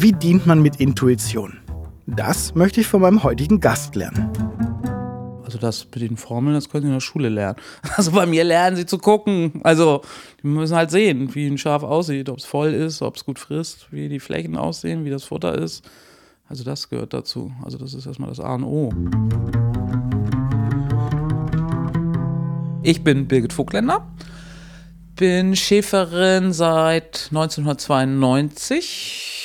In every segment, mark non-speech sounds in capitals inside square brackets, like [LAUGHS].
Wie dient man mit Intuition? Das möchte ich von meinem heutigen Gast lernen. Also das mit den Formeln, das können Sie in der Schule lernen. [LAUGHS] Also bei mir lernen Sie zu gucken. Also die müssen halt sehen, wie ein Schaf aussieht, ob es voll ist, ob es gut frisst, wie die Flächen aussehen, wie das Futter ist. Also das gehört dazu. Also das ist erstmal das A und O. Ich bin Birgit Vogtländer, bin Schäferin seit 1992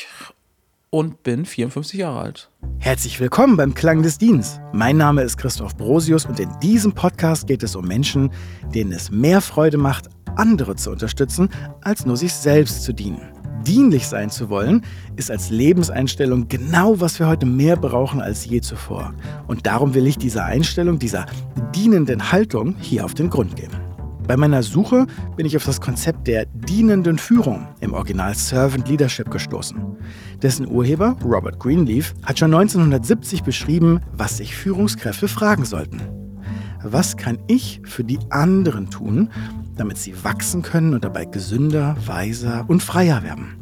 und bin 54 Jahre alt. Herzlich willkommen beim Klang des Dienstes. Mein Name ist Christoph Brosius und in diesem Podcast geht es um Menschen, denen es mehr Freude macht, andere zu unterstützen, als nur sich selbst zu dienen. Dienlich sein zu wollen, ist als Lebenseinstellung genau, was wir heute mehr brauchen als je zuvor. Und darum will ich dieser Einstellung, dieser dienenden Haltung hier auf den Grund gehen. Bei meiner Suche bin ich auf das Konzept der dienenden Führung im Original Servant Leadership gestoßen. Dessen Urheber, Robert Greenleaf, hat schon 1970 beschrieben, was sich Führungskräfte fragen sollten. Was kann ich für die anderen tun, damit sie wachsen können und dabei gesünder, weiser und freier werden?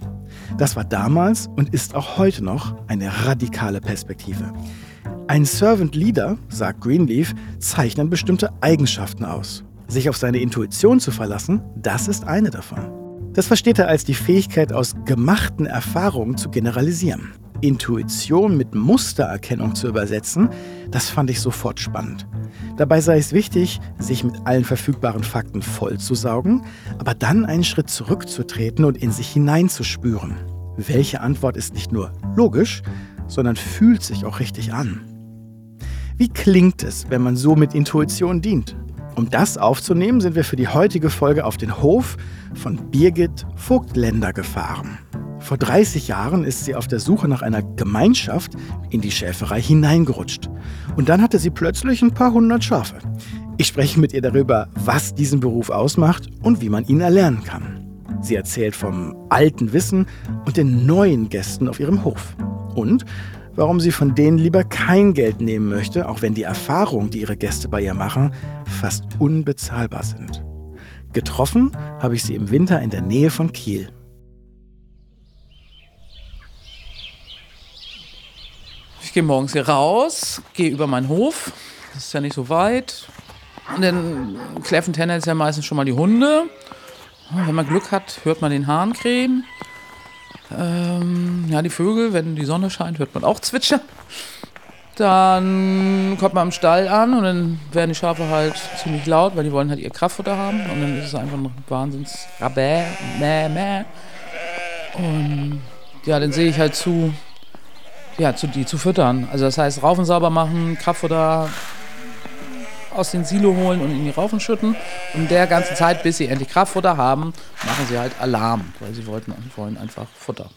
Das war damals und ist auch heute noch eine radikale Perspektive. Ein Servant Leader, sagt Greenleaf, zeichnet bestimmte Eigenschaften aus. Sich auf seine Intuition zu verlassen, das ist eine davon. Das versteht er als die Fähigkeit, aus gemachten Erfahrungen zu generalisieren. Intuition mit Mustererkennung zu übersetzen, das fand ich sofort spannend. Dabei sei es wichtig, sich mit allen verfügbaren Fakten vollzusaugen, aber dann einen Schritt zurückzutreten und in sich hineinzuspüren. Welche Antwort ist nicht nur logisch, sondern fühlt sich auch richtig an. Wie klingt es, wenn man so mit Intuition dient? Um das aufzunehmen, sind wir für die heutige Folge auf den Hof von Birgit Vogtländer gefahren. Vor 30 Jahren ist sie auf der Suche nach einer Gemeinschaft in die Schäferei hineingerutscht. Und dann hatte sie plötzlich ein paar hundert Schafe. Ich spreche mit ihr darüber, was diesen Beruf ausmacht und wie man ihn erlernen kann. Sie erzählt vom alten Wissen und den neuen Gästen auf ihrem Hof. Und warum sie von denen lieber kein Geld nehmen möchte, auch wenn die Erfahrungen, die ihre Gäste bei ihr machen, fast unbezahlbar sind. Getroffen habe ich sie im Winter in der Nähe von Kiel. Ich gehe morgens hier raus, gehe über meinen Hof. Das ist ja nicht so weit. Und dann kläffen tendenziell meistens schon mal die Hunde. Wenn man Glück hat, hört man den Hahn krähen. Ähm, ja, die Vögel, wenn die Sonne scheint, hört man auch zwitschern. Dann kommt man am Stall an und dann werden die Schafe halt ziemlich laut, weil die wollen halt ihr Kraftfutter haben. Und dann ist es einfach ein Wahnsinns Rabä, mäh, mäh. Und ja, dann sehe ich halt zu, ja, zu, die zu füttern. Also das heißt, Raufen sauber machen, Kraftfutter aus den Silo holen und in die Raufen schütten. Und in der ganzen Zeit, bis sie endlich Kraftfutter haben, machen sie halt Alarm, weil sie wollten, wollen einfach Futter.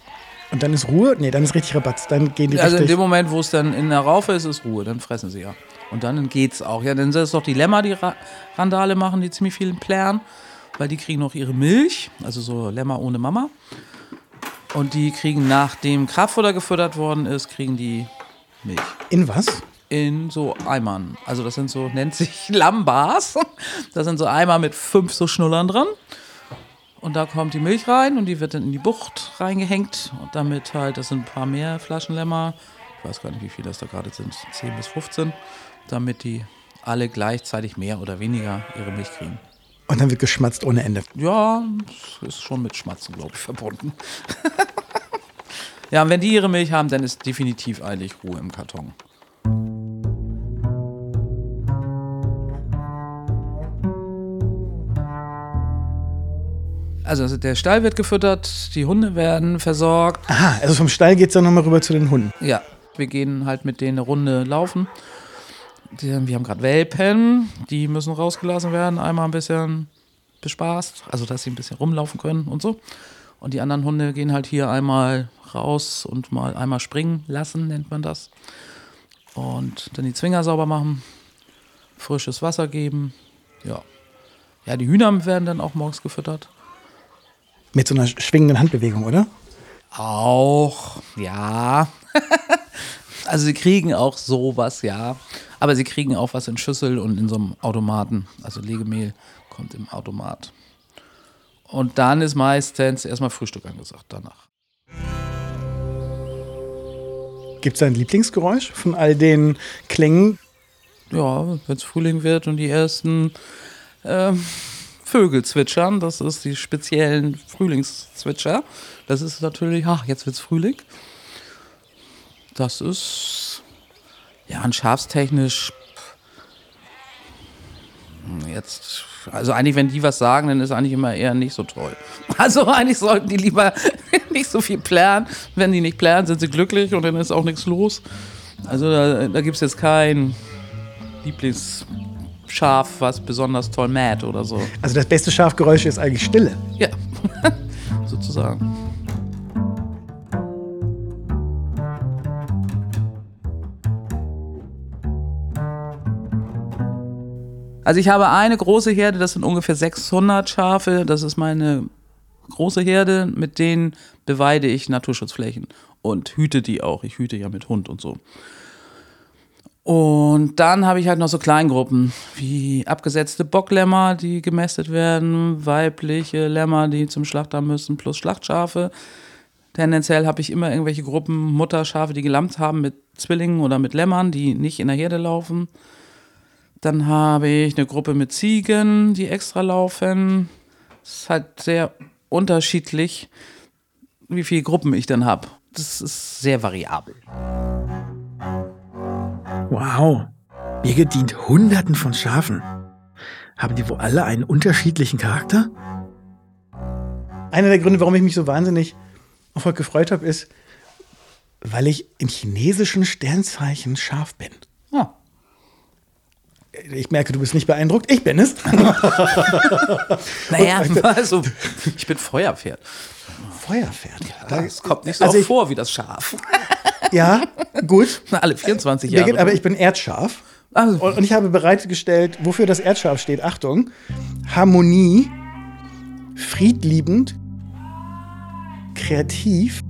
Und dann ist Ruhe? Nee, dann ist richtig Rabatz. Dann gehen die Also in dem Moment, wo es dann in der Raufe ist, ist Ruhe. Dann fressen sie ja. Und dann geht's auch. Ja, dann sind es doch die Lämmer, die Ra Randale machen, die ziemlich viel plären. Weil die kriegen noch ihre Milch. Also so Lämmer ohne Mama. Und die kriegen, nachdem Kraftfutter gefüttert worden ist, kriegen die Milch. In was? In so Eimern. Also das sind so, nennt sich [LAUGHS] Lambars. Das sind so Eimer mit fünf so Schnullern dran. Und da kommt die Milch rein und die wird dann in die Bucht reingehängt. Und damit halt, das sind ein paar mehr Flaschenlämmer. Ich weiß gar nicht, wie viele das da gerade sind. 10 bis 15. Damit die alle gleichzeitig mehr oder weniger ihre Milch kriegen. Und dann wird geschmatzt ohne Ende. Ja, ist schon mit Schmatzen, glaube ich, verbunden. [LAUGHS] ja, und wenn die ihre Milch haben, dann ist definitiv eigentlich Ruhe im Karton. Also der Stall wird gefüttert, die Hunde werden versorgt. Aha, also vom Stall geht es dann nochmal rüber zu den Hunden. Ja, wir gehen halt mit denen eine Runde laufen. Die, wir haben gerade Welpen, die müssen rausgelassen werden, einmal ein bisschen bespaßt, also dass sie ein bisschen rumlaufen können und so. Und die anderen Hunde gehen halt hier einmal raus und mal einmal springen lassen, nennt man das. Und dann die Zwinger sauber machen, frisches Wasser geben. Ja. Ja, die Hühner werden dann auch morgens gefüttert. Mit so einer schwingenden Handbewegung, oder? Auch, ja. [LAUGHS] also sie kriegen auch sowas, ja. Aber sie kriegen auch was in Schüssel und in so einem Automaten. Also Legemehl kommt im Automat. Und dann ist meistens erstmal Frühstück angesagt danach. Gibt es ein Lieblingsgeräusch von all den Klängen? Ja, wenn es Frühling wird und die ersten ähm, Vögel zwitschern, das ist die speziellen Frühlingszwitscher. Das ist natürlich, ach, jetzt wird's Frühling. Das ist ja ein schafstechnisch jetzt also eigentlich, wenn die was sagen, dann ist eigentlich immer eher nicht so toll. [LAUGHS] Also eigentlich sollten die lieber [LAUGHS] nicht so viel plären. Wenn die nicht plären, sind sie glücklich und dann ist auch nichts los. Also da, da gibt es jetzt kein Lieblingsschaf, was besonders toll mäht oder so. Also das beste Schafgeräusch ist eigentlich Stille. Ja, [LAUGHS] sozusagen. Also ich habe eine große Herde, das sind ungefähr 600 Schafe. Das ist meine große Herde, mit denen beweide ich Naturschutzflächen und hüte die auch. Ich hüte ja mit Hund und so. Und dann habe ich halt noch so Kleingruppen, wie abgesetzte Bocklämmer, die gemästet werden, weibliche Lämmer, die zum Schlachter müssen, plus Schlachtschafe. Tendenziell habe ich immer irgendwelche Gruppen Mutterschafe, die gelammt haben mit Zwillingen oder mit Lämmern, die nicht in der Herde laufen. Dann habe ich eine Gruppe mit Ziegen, die extra laufen. Es ist halt sehr unterschiedlich, wie viele Gruppen ich dann habe. Das ist sehr variabel. Wow. Mir gedient Hunderten von Schafen. Haben die wohl alle einen unterschiedlichen Charakter? Einer der Gründe, warum ich mich so wahnsinnig auf heute gefreut habe, ist, weil ich im chinesischen Sternzeichen Schaf bin. Ah. Ich merke, du bist nicht beeindruckt. Ich bin es. [LAUGHS] naja, [LAUGHS] also, ich bin Feuerpferd. Feuerpferd. Ja, das kommt nicht so also ich, vor wie das Schaf. Ja, gut. [LAUGHS] Alle 24 Jahre. Geht, aber ich bin Erdschaf. Also. Und, und ich habe bereitgestellt, wofür das Erdschaf steht. Achtung. Harmonie, friedliebend, kreativ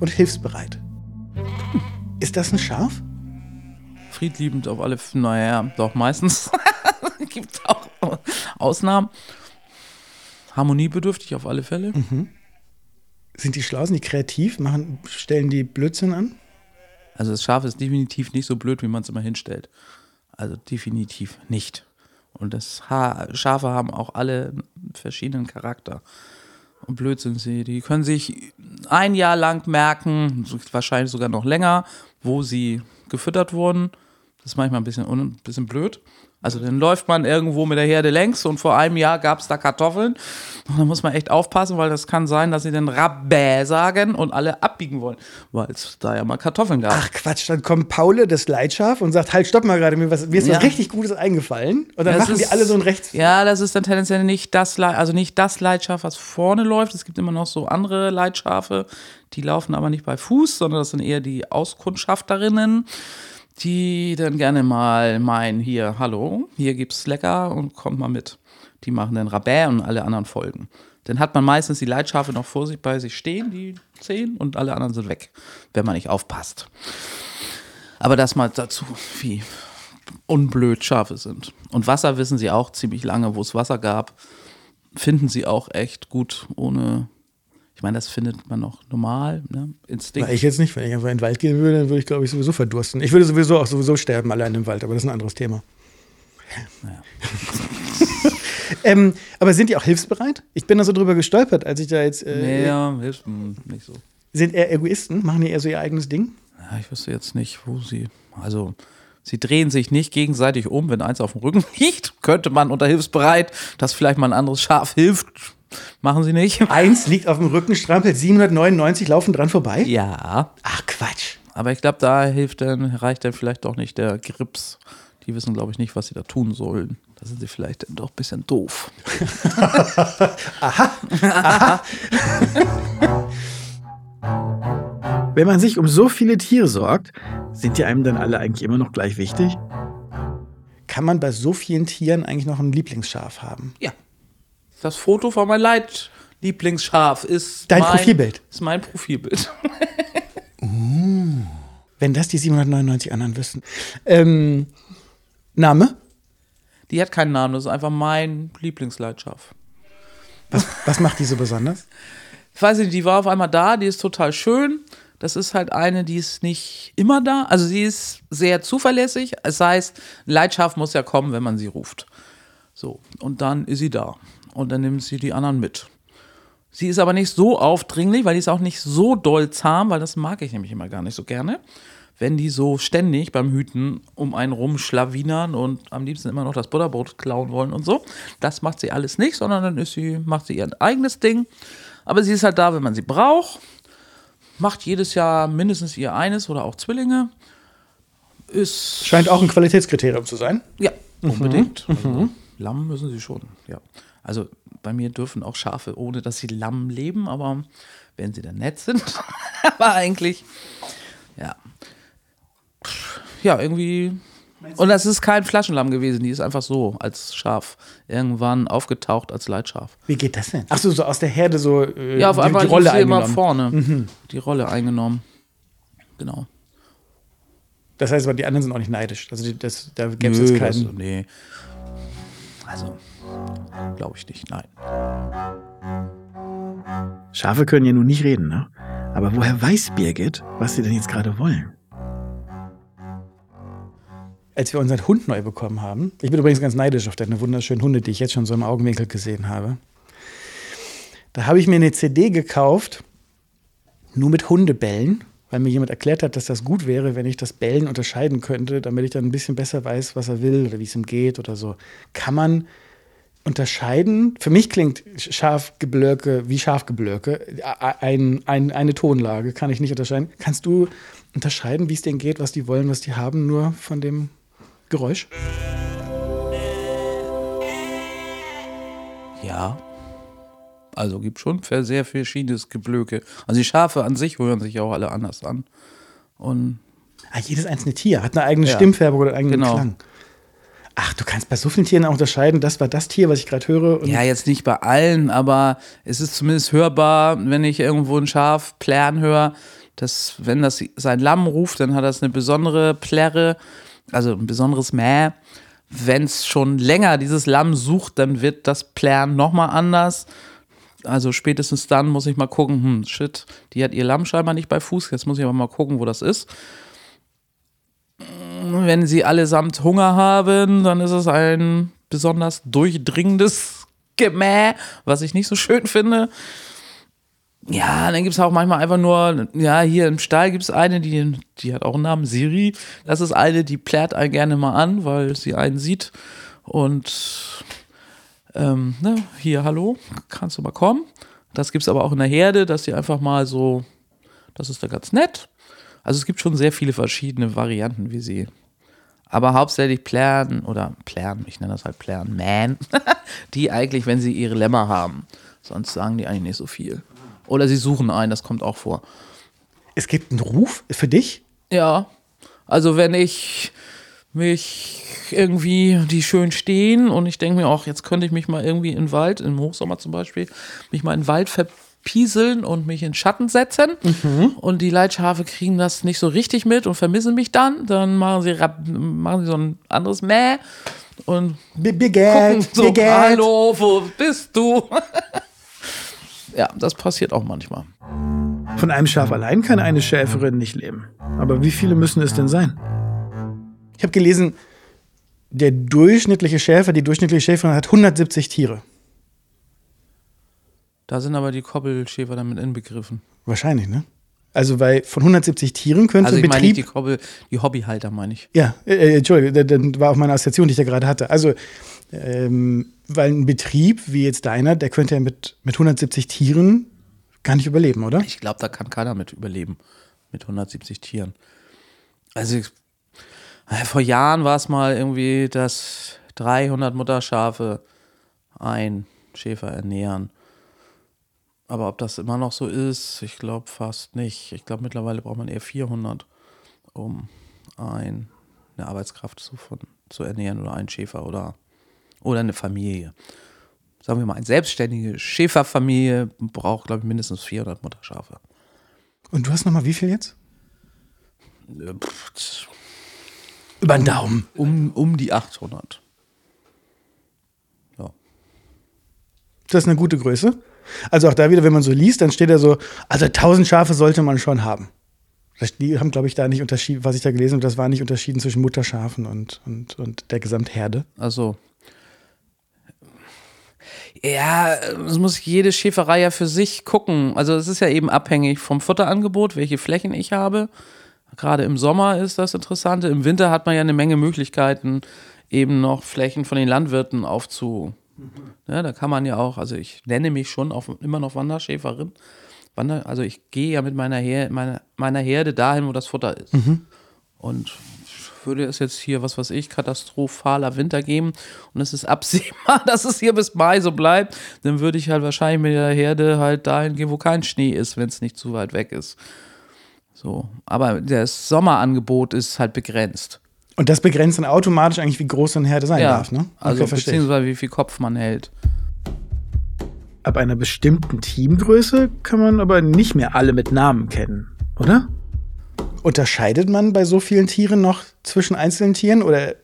und hilfsbereit. [LAUGHS] Ist das ein Schaf? friedliebend auf alle, naja, doch meistens. [LAUGHS] Gibt auch Ausnahmen. Harmoniebedürftig auf alle Fälle. Mhm. Sind die schlau, sind die kreativ, machen, stellen die Blödsinn an? Also das Schaf ist definitiv nicht so blöd, wie man es immer hinstellt. Also definitiv nicht. Und das ha Schafe haben auch alle verschiedenen Charakter. Und blöd sind sie. Die können sich ein Jahr lang merken, wahrscheinlich sogar noch länger, wo sie gefüttert wurden das ist manchmal ein bisschen, ein bisschen blöd. Also dann läuft man irgendwo mit der Herde längs und vor einem Jahr gab es da Kartoffeln. Und da muss man echt aufpassen, weil das kann sein, dass sie den Rabä sagen und alle abbiegen wollen, weil es da ja mal Kartoffeln gab. Ach Quatsch, dann kommt Paule, das Leitschaf, und sagt, halt, stopp mal gerade, mir, was, mir ist ja. was richtig Gutes eingefallen. Und dann das machen ist, die alle so ein Rechts... Ja, das ist dann tendenziell nicht das, also nicht das Leitschaf, was vorne läuft. Es gibt immer noch so andere Leitschafe, die laufen aber nicht bei Fuß, sondern das sind eher die Auskundschafterinnen die dann gerne mal meinen, hier, hallo, hier gibt's lecker und kommt mal mit. Die machen dann Rabä und alle anderen folgen. Dann hat man meistens die Leitschafe noch vor sich bei sich stehen, die zehn, und alle anderen sind weg, wenn man nicht aufpasst. Aber das mal dazu, wie unblöd Schafe sind. Und Wasser wissen sie auch ziemlich lange, wo es Wasser gab. Finden sie auch echt gut, ohne ich meine, das findet man noch normal, ne? Instinkt. Na, ich jetzt nicht. Wenn ich einfach in den Wald gehen würde, dann würde ich, glaube ich, sowieso verdursten. Ich würde sowieso auch sowieso sterben allein im Wald, aber das ist ein anderes Thema. Naja. [LAUGHS] ähm, aber sind die auch hilfsbereit? Ich bin da so drüber gestolpert, als ich da jetzt. Äh, nee, ja, hilft nicht so. Sind eher Egoisten? Machen die eher so ihr eigenes Ding? Ja, ich wüsste jetzt nicht, wo sie. Also, sie drehen sich nicht gegenseitig um, wenn eins auf dem Rücken [LAUGHS] liegt. Könnte man unter hilfsbereit, dass vielleicht mal ein anderes Schaf hilft, Machen sie nicht. [LAUGHS] Eins liegt auf dem Rücken, strampelt 799 laufen dran vorbei? Ja. Ach Quatsch. Aber ich glaube, da hilft dann, reicht dann vielleicht doch nicht der Grips. Die wissen, glaube ich, nicht, was sie da tun sollen. Da sind sie vielleicht dann doch ein bisschen doof. [LAUGHS] Aha. Aha. [LAUGHS] Wenn man sich um so viele Tiere sorgt, sind die einem dann alle eigentlich immer noch gleich wichtig? Kann man bei so vielen Tieren eigentlich noch ein Lieblingsschaf haben? Ja. Das Foto von meinem Leitlieblingsschaf ist. Dein mein, Profilbild. Ist mein Profilbild. uh, [LAUGHS] wenn das die 799 anderen wüssten. Ähm, Name? Die hat keinen Namen, das ist einfach mein Lieblingsleitschaf. Was, was macht die so besonders? Ich weiß nicht, die war auf einmal da, die ist total schön. Das ist halt eine, die ist nicht immer da. Also sie ist sehr zuverlässig. Es heißt, ein Leitschaf muss ja kommen, wenn man sie ruft. So, und dann ist sie da. Und dann nimmt sie die anderen mit. Sie ist aber nicht so aufdringlich, weil die ist auch nicht so doll zahm, weil das mag ich nämlich immer gar nicht so gerne. Wenn die so ständig beim Hüten um einen rumschlawinern und am liebsten immer noch das Butterbrot klauen wollen und so. Das macht sie alles nicht, sondern dann ist sie, macht sie ihr eigenes Ding. Aber sie ist halt da, wenn man sie braucht. Macht jedes Jahr mindestens ihr eines oder auch Zwillinge. Ist. Scheint auch ein Qualitätskriterium zu sein. Ja, unbedingt. Also, Lamm müssen sie schon, ja. Also bei mir dürfen auch Schafe, ohne dass sie Lamm leben, aber wenn sie dann nett sind. [LAUGHS] aber eigentlich, ja. Ja, irgendwie. Und das ist kein Flaschenlamm gewesen, die ist einfach so als Schaf irgendwann aufgetaucht als Leitschaf. Wie geht das denn? Ach so, so aus der Herde so äh, Ja, auf die, einmal die Rolle ist sie immer eingenommen. vorne. Die Rolle eingenommen. Genau. Das heißt aber, die anderen sind auch nicht neidisch. Also die, das, da gäbe es jetzt keinen. nee. Also, glaube ich nicht, nein. Schafe können ja nun nicht reden, ne? Aber woher weiß Birgit, was sie denn jetzt gerade wollen? Als wir unseren Hund neu bekommen haben, ich bin übrigens ganz neidisch auf deine wunderschönen Hunde, die ich jetzt schon so im Augenwinkel gesehen habe. Da habe ich mir eine CD gekauft, nur mit Hundebellen, weil mir jemand erklärt hat, dass das gut wäre, wenn ich das Bellen unterscheiden könnte, damit ich dann ein bisschen besser weiß, was er will oder wie es ihm geht oder so. Kann man unterscheiden? Für mich klingt Schafgeblöke wie Schafgeblöke. Ein, ein, eine Tonlage kann ich nicht unterscheiden. Kannst du unterscheiden, wie es denen geht, was die wollen, was die haben, nur von dem Geräusch? Ja. Also gibt schon sehr verschiedenes Geblöke. Also die Schafe an sich hören sich auch alle anders an. Und Ah, jedes einzelne Tier hat eine eigene Ja. Stimmfärbung oder einen eigenen Genau. Klang. Ach, du kannst bei so vielen Tieren auch unterscheiden, das war das Tier, was ich gerade höre. Ja, jetzt nicht bei allen, aber es ist zumindest hörbar, wenn ich irgendwo ein Schaf plären höre, dass wenn das sein Lamm ruft, dann hat das eine besondere Plärre, also ein besonderes Mäh. Wenn es schon länger dieses Lamm sucht, dann wird das Plärren nochmal anders. Also spätestens dann muss ich mal gucken, hm, shit, die hat ihr Lamm scheinbar nicht bei Fuß, jetzt muss ich aber mal gucken, wo das ist. Wenn sie allesamt Hunger haben, dann ist es ein besonders durchdringendes Gemäh, was ich nicht so schön finde. Ja, dann gibt es auch manchmal einfach nur, ja, hier im Stall gibt es eine, die, die hat auch einen Namen, Siri. Das ist eine, die plärt einen gerne mal an, weil sie einen sieht. Und ähm, ne, hier, hallo, kannst du mal kommen? Das gibt es aber auch in der Herde, dass die einfach mal so, das ist da ganz nett. Also es gibt schon sehr viele verschiedene Varianten, wie sie. Aber hauptsächlich Plären oder Plären, ich nenne das halt Plären, Man, [LAUGHS] die eigentlich, wenn sie ihre Lämmer haben. Sonst sagen die eigentlich nicht so viel. Oder sie suchen einen, das kommt auch vor. es gibt einen Ruf für dich. Ja, also wenn ich mich irgendwie, die schön stehen und ich denke mir auch, jetzt könnte ich mich mal irgendwie in den Wald, im Hochsommer zum Beispiel, mich mal in den Wald verpieseln und mich in Schatten setzen und die Leitschafe kriegen das nicht so richtig mit und vermissen mich dann, dann machen sie, rap- machen sie so ein anderes Mäh und B- gucken so, Birgit. hallo, wo bist du? [LAUGHS] ja, das passiert auch manchmal. Von einem Schaf allein kann eine Schäferin nicht leben. Aber wie viele müssen es denn sein? Ich habe gelesen, der durchschnittliche Schäfer, die durchschnittliche Schäferin hat 170 Tiere. Da sind aber die Koppelschäfer damit inbegriffen. Wahrscheinlich, ne? Also, weil von 170 Tieren könnte Also ich meine nicht Betrieb. die Koppel, die Hobbyhalter meine ich. ja, äh, äh, Entschuldige, da- dann war auch meine Assoziation, die ich da gerade hatte. Also, ähm, weil ein Betrieb wie jetzt deiner, der könnte ja mit, mit 170 Tieren gar nicht überleben, oder? Ich glaube, da kann keiner mit überleben. Mit 170 Tieren. Also äh, vor Jahren war es mal irgendwie, dass 300 Mutterschafe ein Schäfer ernähren. Aber ob das immer noch so ist, ich glaube fast nicht. Ich glaube, mittlerweile braucht man eher 400, um ein, eine Arbeitskraft zu, von, zu ernähren oder einen Schäfer oder, oder eine Familie. Sagen wir mal, eine selbstständige Schäferfamilie braucht, glaube ich, mindestens 400 Mutterschafe. Und du hast nochmal wie viel jetzt? Pff, Über den Daumen. Um, um die 800. Ja. Das ist eine gute Größe. Also auch da wieder, wenn man so liest, dann steht da so, also 1000 Schafe sollte man schon haben. Die haben, glaube ich, da nicht unterschieden, was ich da gelesen habe, das war nicht unterschieden zwischen Mutterschafen und, und, und der Gesamtherde. Also. Ja, es muss jede Schäferei ja für sich gucken. Also es ist ja eben abhängig vom Futterangebot, welche Flächen ich habe. Gerade im Sommer ist das Interessante. Im Winter hat man ja eine Menge Möglichkeiten, eben noch Flächen von den Landwirten aufzu. Ja, da kann man ja auch, also ich nenne mich schon auch immer noch Wanderschäferin. Wander, also ich gehe ja mit meiner, Her meiner, meiner Herde dahin, wo das Futter ist. Mhm. Und würde es jetzt hier, was weiß ich, katastrophaler Winter geben und es ist absehbar, [LAUGHS] dass es hier bis Mai so bleibt, dann würde ich halt wahrscheinlich mit der Herde halt dahin gehen, wo kein Schnee ist, wenn es nicht zu weit weg ist. So. Aber das Sommerangebot ist halt begrenzt. Und das begrenzt dann automatisch eigentlich, wie groß so eine Herde sein ja, darf, ne? Also beziehungsweise wie viel Kopf man hält. Ab einer bestimmten Teamgröße kann man aber nicht mehr alle mit Namen kennen, oder? Unterscheidet man bei so vielen Tieren noch zwischen einzelnen Tieren oder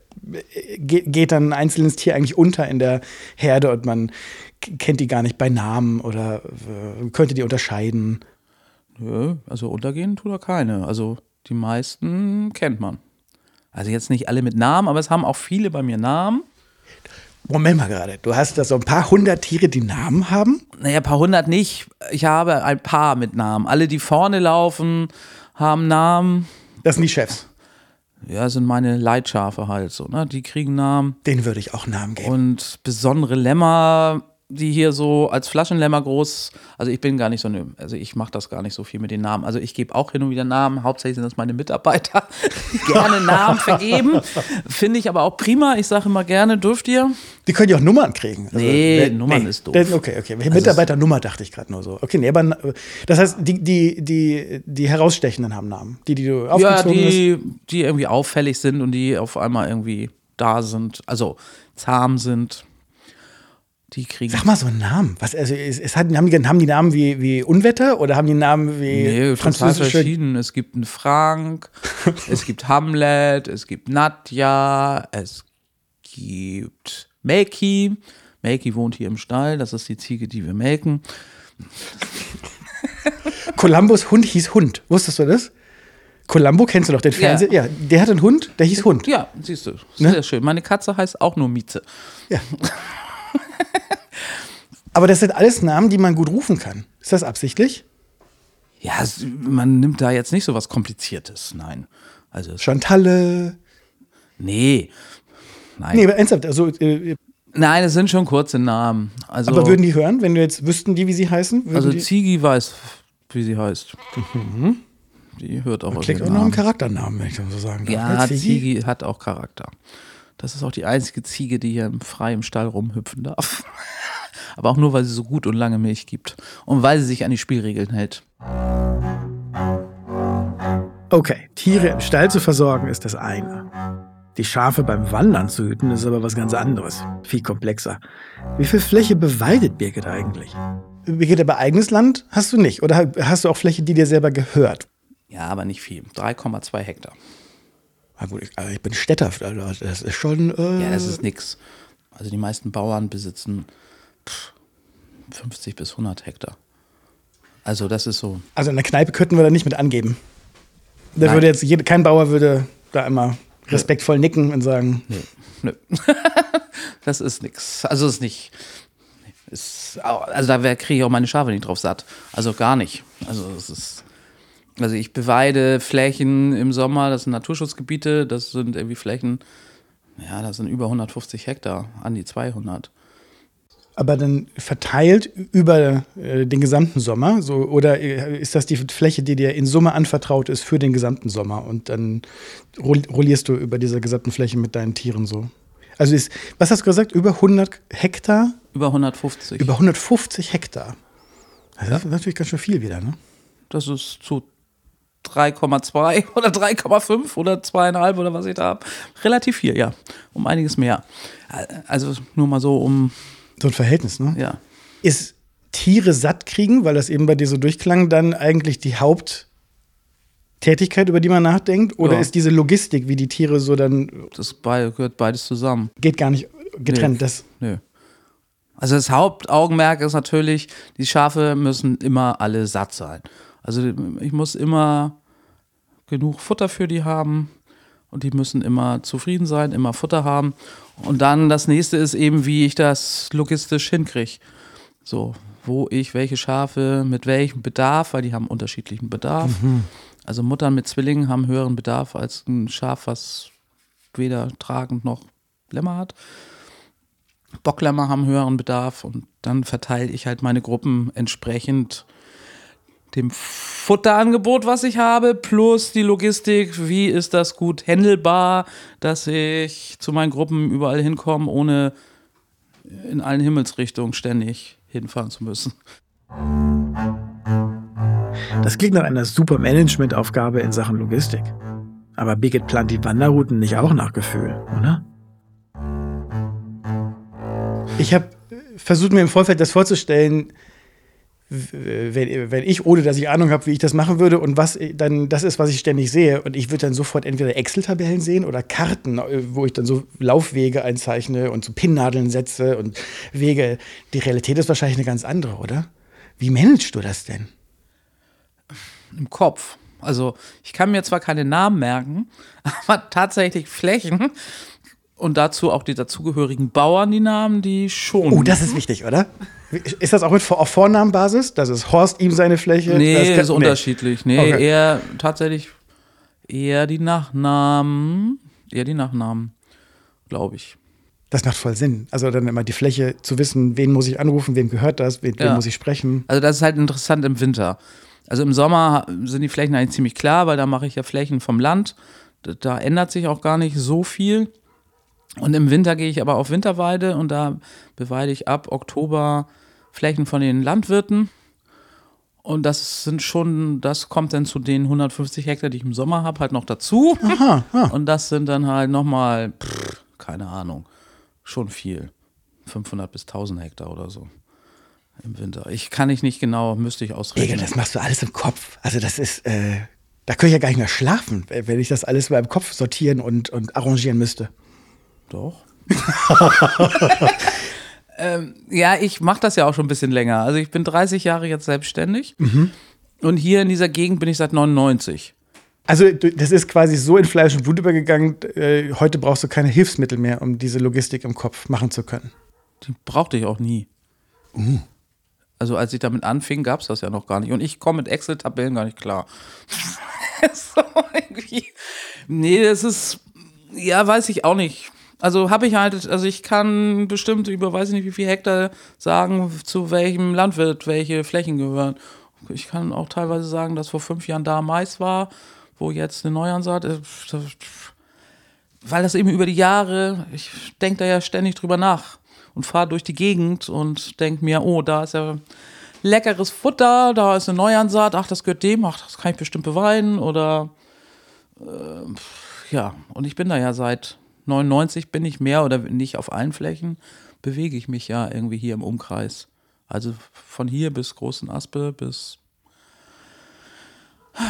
geht dann ein einzelnes Tier eigentlich unter in der Herde und man kennt die gar nicht bei Namen oder äh, könnte die unterscheiden? Nö, also untergehen tut er keine. Also die meisten kennt man. Also jetzt nicht alle mit Namen, aber es haben auch viele bei mir Namen. Moment mal gerade, du hast da so ein paar hundert Tiere, die Namen haben? Naja, ein paar hundert nicht. Ich habe ein paar mit Namen. Alle, die vorne laufen, haben Namen. Das sind die Chefs. Ja, sind meine Leitschafe halt so, ne? Die kriegen Namen. Den würde ich auch Namen geben. Und besondere Lämmer die hier so als Flaschenlämmer groß, also ich bin gar nicht so eine, also ich mache das gar nicht so viel mit den Namen. Also ich gebe auch hin und wieder Namen, hauptsächlich sind das meine Mitarbeiter, die [LAUGHS] gerne Namen vergeben. Finde ich aber auch prima. Ich sage immer gerne, dürft ihr. Die können ja auch Nummern kriegen. Also, nee, wer, Nummern nee, ist doof. Okay, okay. Also Mitarbeiternummer dachte ich gerade nur so. Okay, nee, aber das heißt, die, die, die, die Herausstechenden haben Namen. Die, die du aufgezogen Ja, die, hast. die irgendwie auffällig sind und die auf einmal irgendwie da sind, also zahm sind. Die kriegen. Sag mal so einen Namen. Was, also, es, es hat, haben, die, haben die Namen wie, wie Unwetter oder haben die Namen wie nee, französische? verschieden. Es gibt einen Frank, [LAUGHS] es gibt Hamlet, es gibt Nadja, es gibt Melki. Melki wohnt hier im Stall, das ist die Ziege, die wir melken. [LAUGHS] Columbus Hund hieß Hund. Wusstest du das? Columbo kennst du doch, den Fernseher. Ja. ja. der hat einen Hund, der hieß Hund. Ja, siehst du. Ne? Sehr schön. Meine Katze heißt auch nur Mieze. Ja. [LAUGHS] Aber das sind alles Namen, die man gut rufen kann. Ist das absichtlich? Ja, man nimmt da jetzt nicht so was Kompliziertes, nein. Also Chantalle. Nee. Nein. Nee, aber ernsthaft, also. Äh, Nein, es sind schon kurze Namen. Also, aber würden die hören, wenn du jetzt wüssten, die, wie sie heißen? also Zigi weiß, wie sie heißt. Mhm. Die hört auch. Klingt auch noch einen Charakternamen, wenn ich das so sagen darf. Ja, Zigi? Zigi hat auch Charakter. Das ist auch die einzige Ziege, die hier frei im Stall rumhüpfen darf. Aber auch nur, weil sie so gut und lange Milch gibt und weil sie sich an die Spielregeln hält. Okay, Tiere im Stall zu versorgen ist das eine. Die Schafe beim Wandern zu hüten ist aber was ganz anderes, viel komplexer. Wie viel Fläche beweidet Birgit eigentlich? Birgit, aber eigenes Land hast du nicht oder hast du auch Fläche, die dir selber gehört? Ja, aber nicht viel. 3,2 Hektar. Na gut, ich, also ich bin Städter, also das ist schon. Äh ja, das ist nix. Also die meisten Bauern besitzen 50 bis 100 Hektar. Also das ist so. Also in der Kneipe könnten wir da nicht mit angeben. Da Nein. würde jetzt jede, kein Bauer würde da immer respektvoll nö. nicken und sagen. Nö, nö. [LAUGHS] das ist nix. Also ist nicht. Ist, also da kriege ich auch meine Schafe nicht drauf satt. Also gar nicht. Also es ist. Also ich beweide Flächen im Sommer, das sind Naturschutzgebiete, das sind irgendwie Flächen, ja, das sind über 150 Hektar, an die 200 aber dann verteilt über äh, den gesamten Sommer? So, oder äh, ist das die Fläche, die dir in Summe anvertraut ist für den gesamten Sommer? Und dann rollierst du über diese gesamten Fläche mit deinen Tieren so? Also ist, was hast du gesagt, über 100 Hektar? Über 150. Über 150 Hektar. Das ja. ist natürlich ganz schön viel wieder, ne? Das ist zu 3,2 [LAUGHS] oder 3,5 oder 2,5 oder was ich da habe. Relativ viel, ja. Um einiges mehr. Also nur mal so, um so ein Verhältnis, ne? Ja. Ist Tiere satt kriegen, weil das eben bei dir so durchklang, dann eigentlich die Haupttätigkeit, über die man nachdenkt? Oder ja. ist diese Logistik, wie die Tiere so dann. Das gehört beides zusammen. Geht gar nicht getrennt. Nee. Das Nö. Also das Hauptaugenmerk ist natürlich, die Schafe müssen immer alle satt sein. Also ich muss immer genug Futter für die haben und die müssen immer zufrieden sein, immer Futter haben. Und dann das nächste ist eben, wie ich das logistisch hinkriege. So, wo ich welche Schafe mit welchem Bedarf, weil die haben unterschiedlichen Bedarf. Mhm. Also Muttern mit Zwillingen haben höheren Bedarf als ein Schaf, was weder tragend noch Lämmer hat. Bocklämmer haben höheren Bedarf und dann verteile ich halt meine Gruppen entsprechend dem Futterangebot, was ich habe, plus die Logistik, wie ist das gut handelbar, dass ich zu meinen Gruppen überall hinkomme, ohne in allen Himmelsrichtungen ständig hinfahren zu müssen. Das klingt nach einer super Managementaufgabe in Sachen Logistik. Aber Birgit plant die Wanderrouten nicht auch nach Gefühl, oder? Ich habe versucht mir im Vorfeld das vorzustellen, wenn, wenn ich, ohne dass ich Ahnung habe, wie ich das machen würde und was dann das ist, was ich ständig sehe. Und ich würde dann sofort entweder Excel-Tabellen sehen oder Karten, wo ich dann so Laufwege einzeichne und so Pinnnadeln setze und Wege. Die Realität ist wahrscheinlich eine ganz andere, oder? Wie managst du das denn? Im Kopf. Also ich kann mir zwar keine Namen merken, [LAUGHS] aber tatsächlich Flächen und dazu auch die dazugehörigen Bauern die Namen, die schon. Oh, das ist wichtig, oder? Ist das auch mit auf Vornamenbasis? Das ist Horst ihm seine Fläche? Nee, das ist nee. unterschiedlich. Nee, okay. eher tatsächlich eher die Nachnamen. Eher die Nachnamen, glaube ich. Das macht voll Sinn. Also dann immer die Fläche zu wissen, wen muss ich anrufen, wem gehört das, wen, ja. wem muss ich sprechen. Also das ist halt interessant im Winter. Also im Sommer sind die Flächen eigentlich ziemlich klar, weil da mache ich ja Flächen vom Land. Da, da ändert sich auch gar nicht so viel. Und im Winter gehe ich aber auf Winterweide und da beweide ich ab Oktober Flächen von den Landwirten. Und das sind schon, das kommt dann zu den 150 Hektar, die ich im Sommer habe, halt noch dazu. Aha, aha. Und das sind dann halt nochmal, keine Ahnung, schon viel. 500 bis 1000 Hektar oder so im Winter. Ich kann ich nicht genau, müsste ich ausrechnen. Ege, das machst du alles im Kopf. Also das ist, äh, da könnte ich ja gar nicht mehr schlafen, wenn ich das alles in meinem Kopf sortieren und, und arrangieren müsste. Doch. [LAUGHS] ähm, ja, ich mache das ja auch schon ein bisschen länger. Also ich bin 30 Jahre jetzt selbstständig mhm. und hier in dieser Gegend bin ich seit 99. Also das ist quasi so in Fleisch und Blut übergegangen, äh, heute brauchst du keine Hilfsmittel mehr, um diese Logistik im Kopf machen zu können. Die brauchte ich auch nie. Uh. Also als ich damit anfing, gab es das ja noch gar nicht. Und ich komme mit Excel-Tabellen gar nicht klar. [LAUGHS] so irgendwie. Nee, das ist, ja, weiß ich auch nicht. Also habe ich halt, also ich kann bestimmt über weiß ich nicht wie viel Hektar sagen, zu welchem Landwirt welche Flächen gehören. Ich kann auch teilweise sagen, dass vor fünf Jahren da Mais war, wo jetzt eine Neuansaat ist. Weil das eben über die Jahre, ich denke da ja ständig drüber nach und fahre durch die Gegend und denke mir, oh, da ist ja leckeres Futter, da ist eine Neuansaat, ach, das gehört dem, ach, das kann ich bestimmt beweinen oder äh, ja, und ich bin da ja seit 99 bin ich mehr oder nicht auf allen Flächen, bewege ich mich ja irgendwie hier im Umkreis. Also von hier bis Großen Aspe bis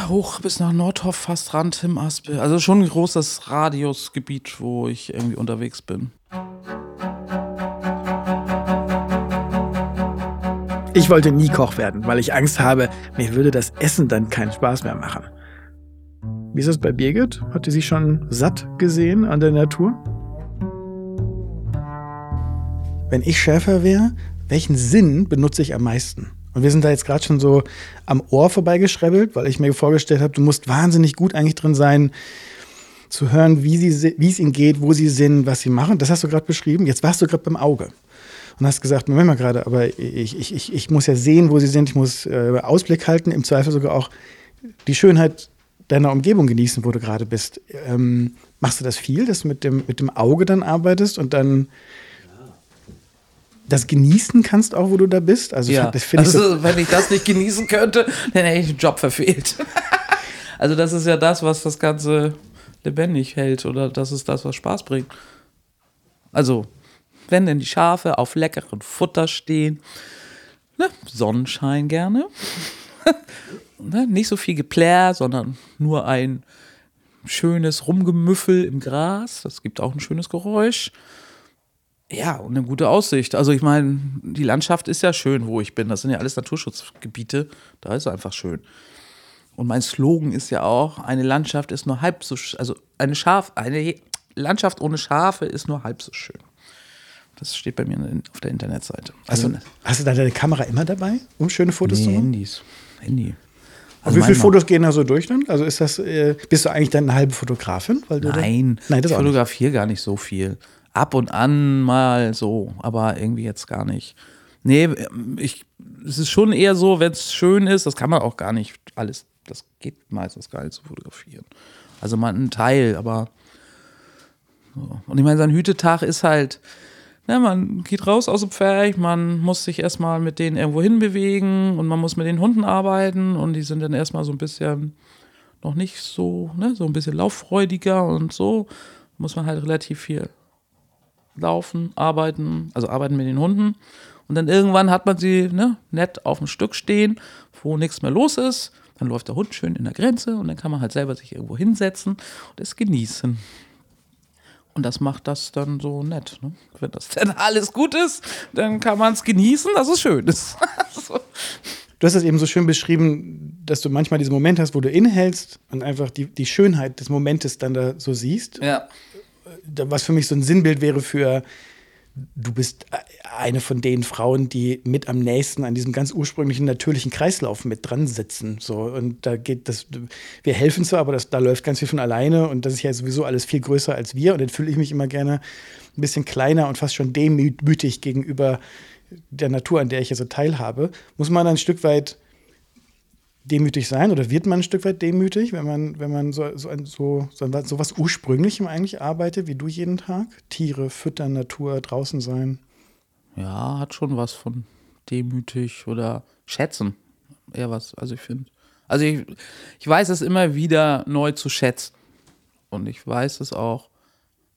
hoch bis nach Nordhoff, fast ran Tim Aspe. Also schon ein großes Radiusgebiet, wo ich irgendwie unterwegs bin. Ich wollte nie Koch werden, weil ich Angst habe, mir würde das Essen dann keinen Spaß mehr machen. Wie ist das bei Birgit? Hat sie schon satt gesehen an der Natur? Wenn ich Schäfer wäre, welchen Sinn benutze ich am meisten? Und wir sind da jetzt gerade schon so am Ohr vorbeigeschrebbelt, weil ich mir vorgestellt habe, du musst wahnsinnig gut eigentlich drin sein, zu hören, wie, sie, wie es ihnen geht, wo sie sind, was sie machen. Das hast du gerade beschrieben. Jetzt warst du gerade beim Auge und hast gesagt, Moment mal gerade, aber ich, ich, ich, ich muss ja sehen, wo sie sind, ich muss äh, Ausblick halten, im Zweifel sogar auch die Schönheit deiner Umgebung genießen, wo du gerade bist. Ähm, machst du das viel, dass du mit dem, mit dem Auge dann arbeitest und dann das genießen kannst, auch wo du da bist? Also, ja. das also ich so wenn ich das nicht genießen könnte, dann hätte ich einen Job verfehlt. [LAUGHS] also das ist ja das, was das Ganze lebendig hält oder das ist das, was Spaß bringt. Also, wenn denn die Schafe auf leckerem Futter stehen, ne, Sonnenschein gerne [LAUGHS] ne, nicht so viel Geplär, sondern nur ein schönes Rumgemüffel im Gras. Das gibt auch ein schönes Geräusch. Ja, und eine gute Aussicht. Also ich meine, die Landschaft ist ja schön, wo ich bin. Das sind ja alles Naturschutzgebiete. Da ist es einfach schön. Und mein Slogan ist ja auch, eine Landschaft ist nur halb so, also eine Schaf, eine Landschaft ohne Schafe ist nur halb so schön. Das steht bei mir auf der Internetseite. Also, hast, du, hast du da deine Kamera immer dabei, um schöne Fotos nee, zu machen? Handys. Handy. Also wie viele Fotos gehen da so durch dann? Also ist das, äh, bist du eigentlich dann eine halbe Fotografin? Weil Nein, da, Nein das ich fotografiere gar nicht so viel. Ab und an mal so, aber irgendwie jetzt gar nicht. Nee, ich, es ist schon eher so, wenn es schön ist, das kann man auch gar nicht alles, das geht meistens gar nicht zu fotografieren. Also mal ein Teil, aber so. Und ich meine, sein Hütetag ist halt, ne, man geht raus aus dem Pferd, man muss sich erstmal mit denen irgendwo hinbewegen und man muss mit den Hunden arbeiten und die sind dann erstmal so ein bisschen noch nicht so, ne, so ein bisschen lauffreudiger und so. Muss man halt relativ viel laufen, arbeiten, also arbeiten mit den Hunden. Und dann irgendwann hat man sie ne, nett auf dem Stück stehen, wo nichts mehr los ist. Dann läuft der Hund schön in der Grenze und dann kann man halt selber sich irgendwo hinsetzen und es genießen. Und das macht das dann so nett. Ne? Wenn das dann alles gut ist, dann kann man es genießen, dass es schön ist. [LAUGHS] so. Du hast es eben so schön beschrieben, dass du manchmal diese Momente hast, wo du innehältst und einfach die, die Schönheit des Momentes dann da so siehst. Ja. Was für mich so ein Sinnbild wäre für du bist eine von den Frauen, die mit am nächsten an diesem ganz ursprünglichen natürlichen Kreislauf mit dran sitzen. So, und da geht das, wir helfen zwar, aber das, da läuft ganz viel von alleine und das ist ja sowieso alles viel größer als wir. Und dann fühle ich mich immer gerne ein bisschen kleiner und fast schon demütig gegenüber der Natur, an der ich ja so teilhabe. Muss man ein Stück weit demütig sein oder wird man ein Stück weit demütig, wenn man, wenn man so, so, so, so, so was Ursprünglichem eigentlich arbeitet, wie du jeden Tag? Tiere füttern, Natur, draußen sein? Ja, hat schon was von demütig oder schätzen. Eher was, also ich finde. Also ich, ich weiß es immer wieder neu zu schätzen. Und ich weiß es auch,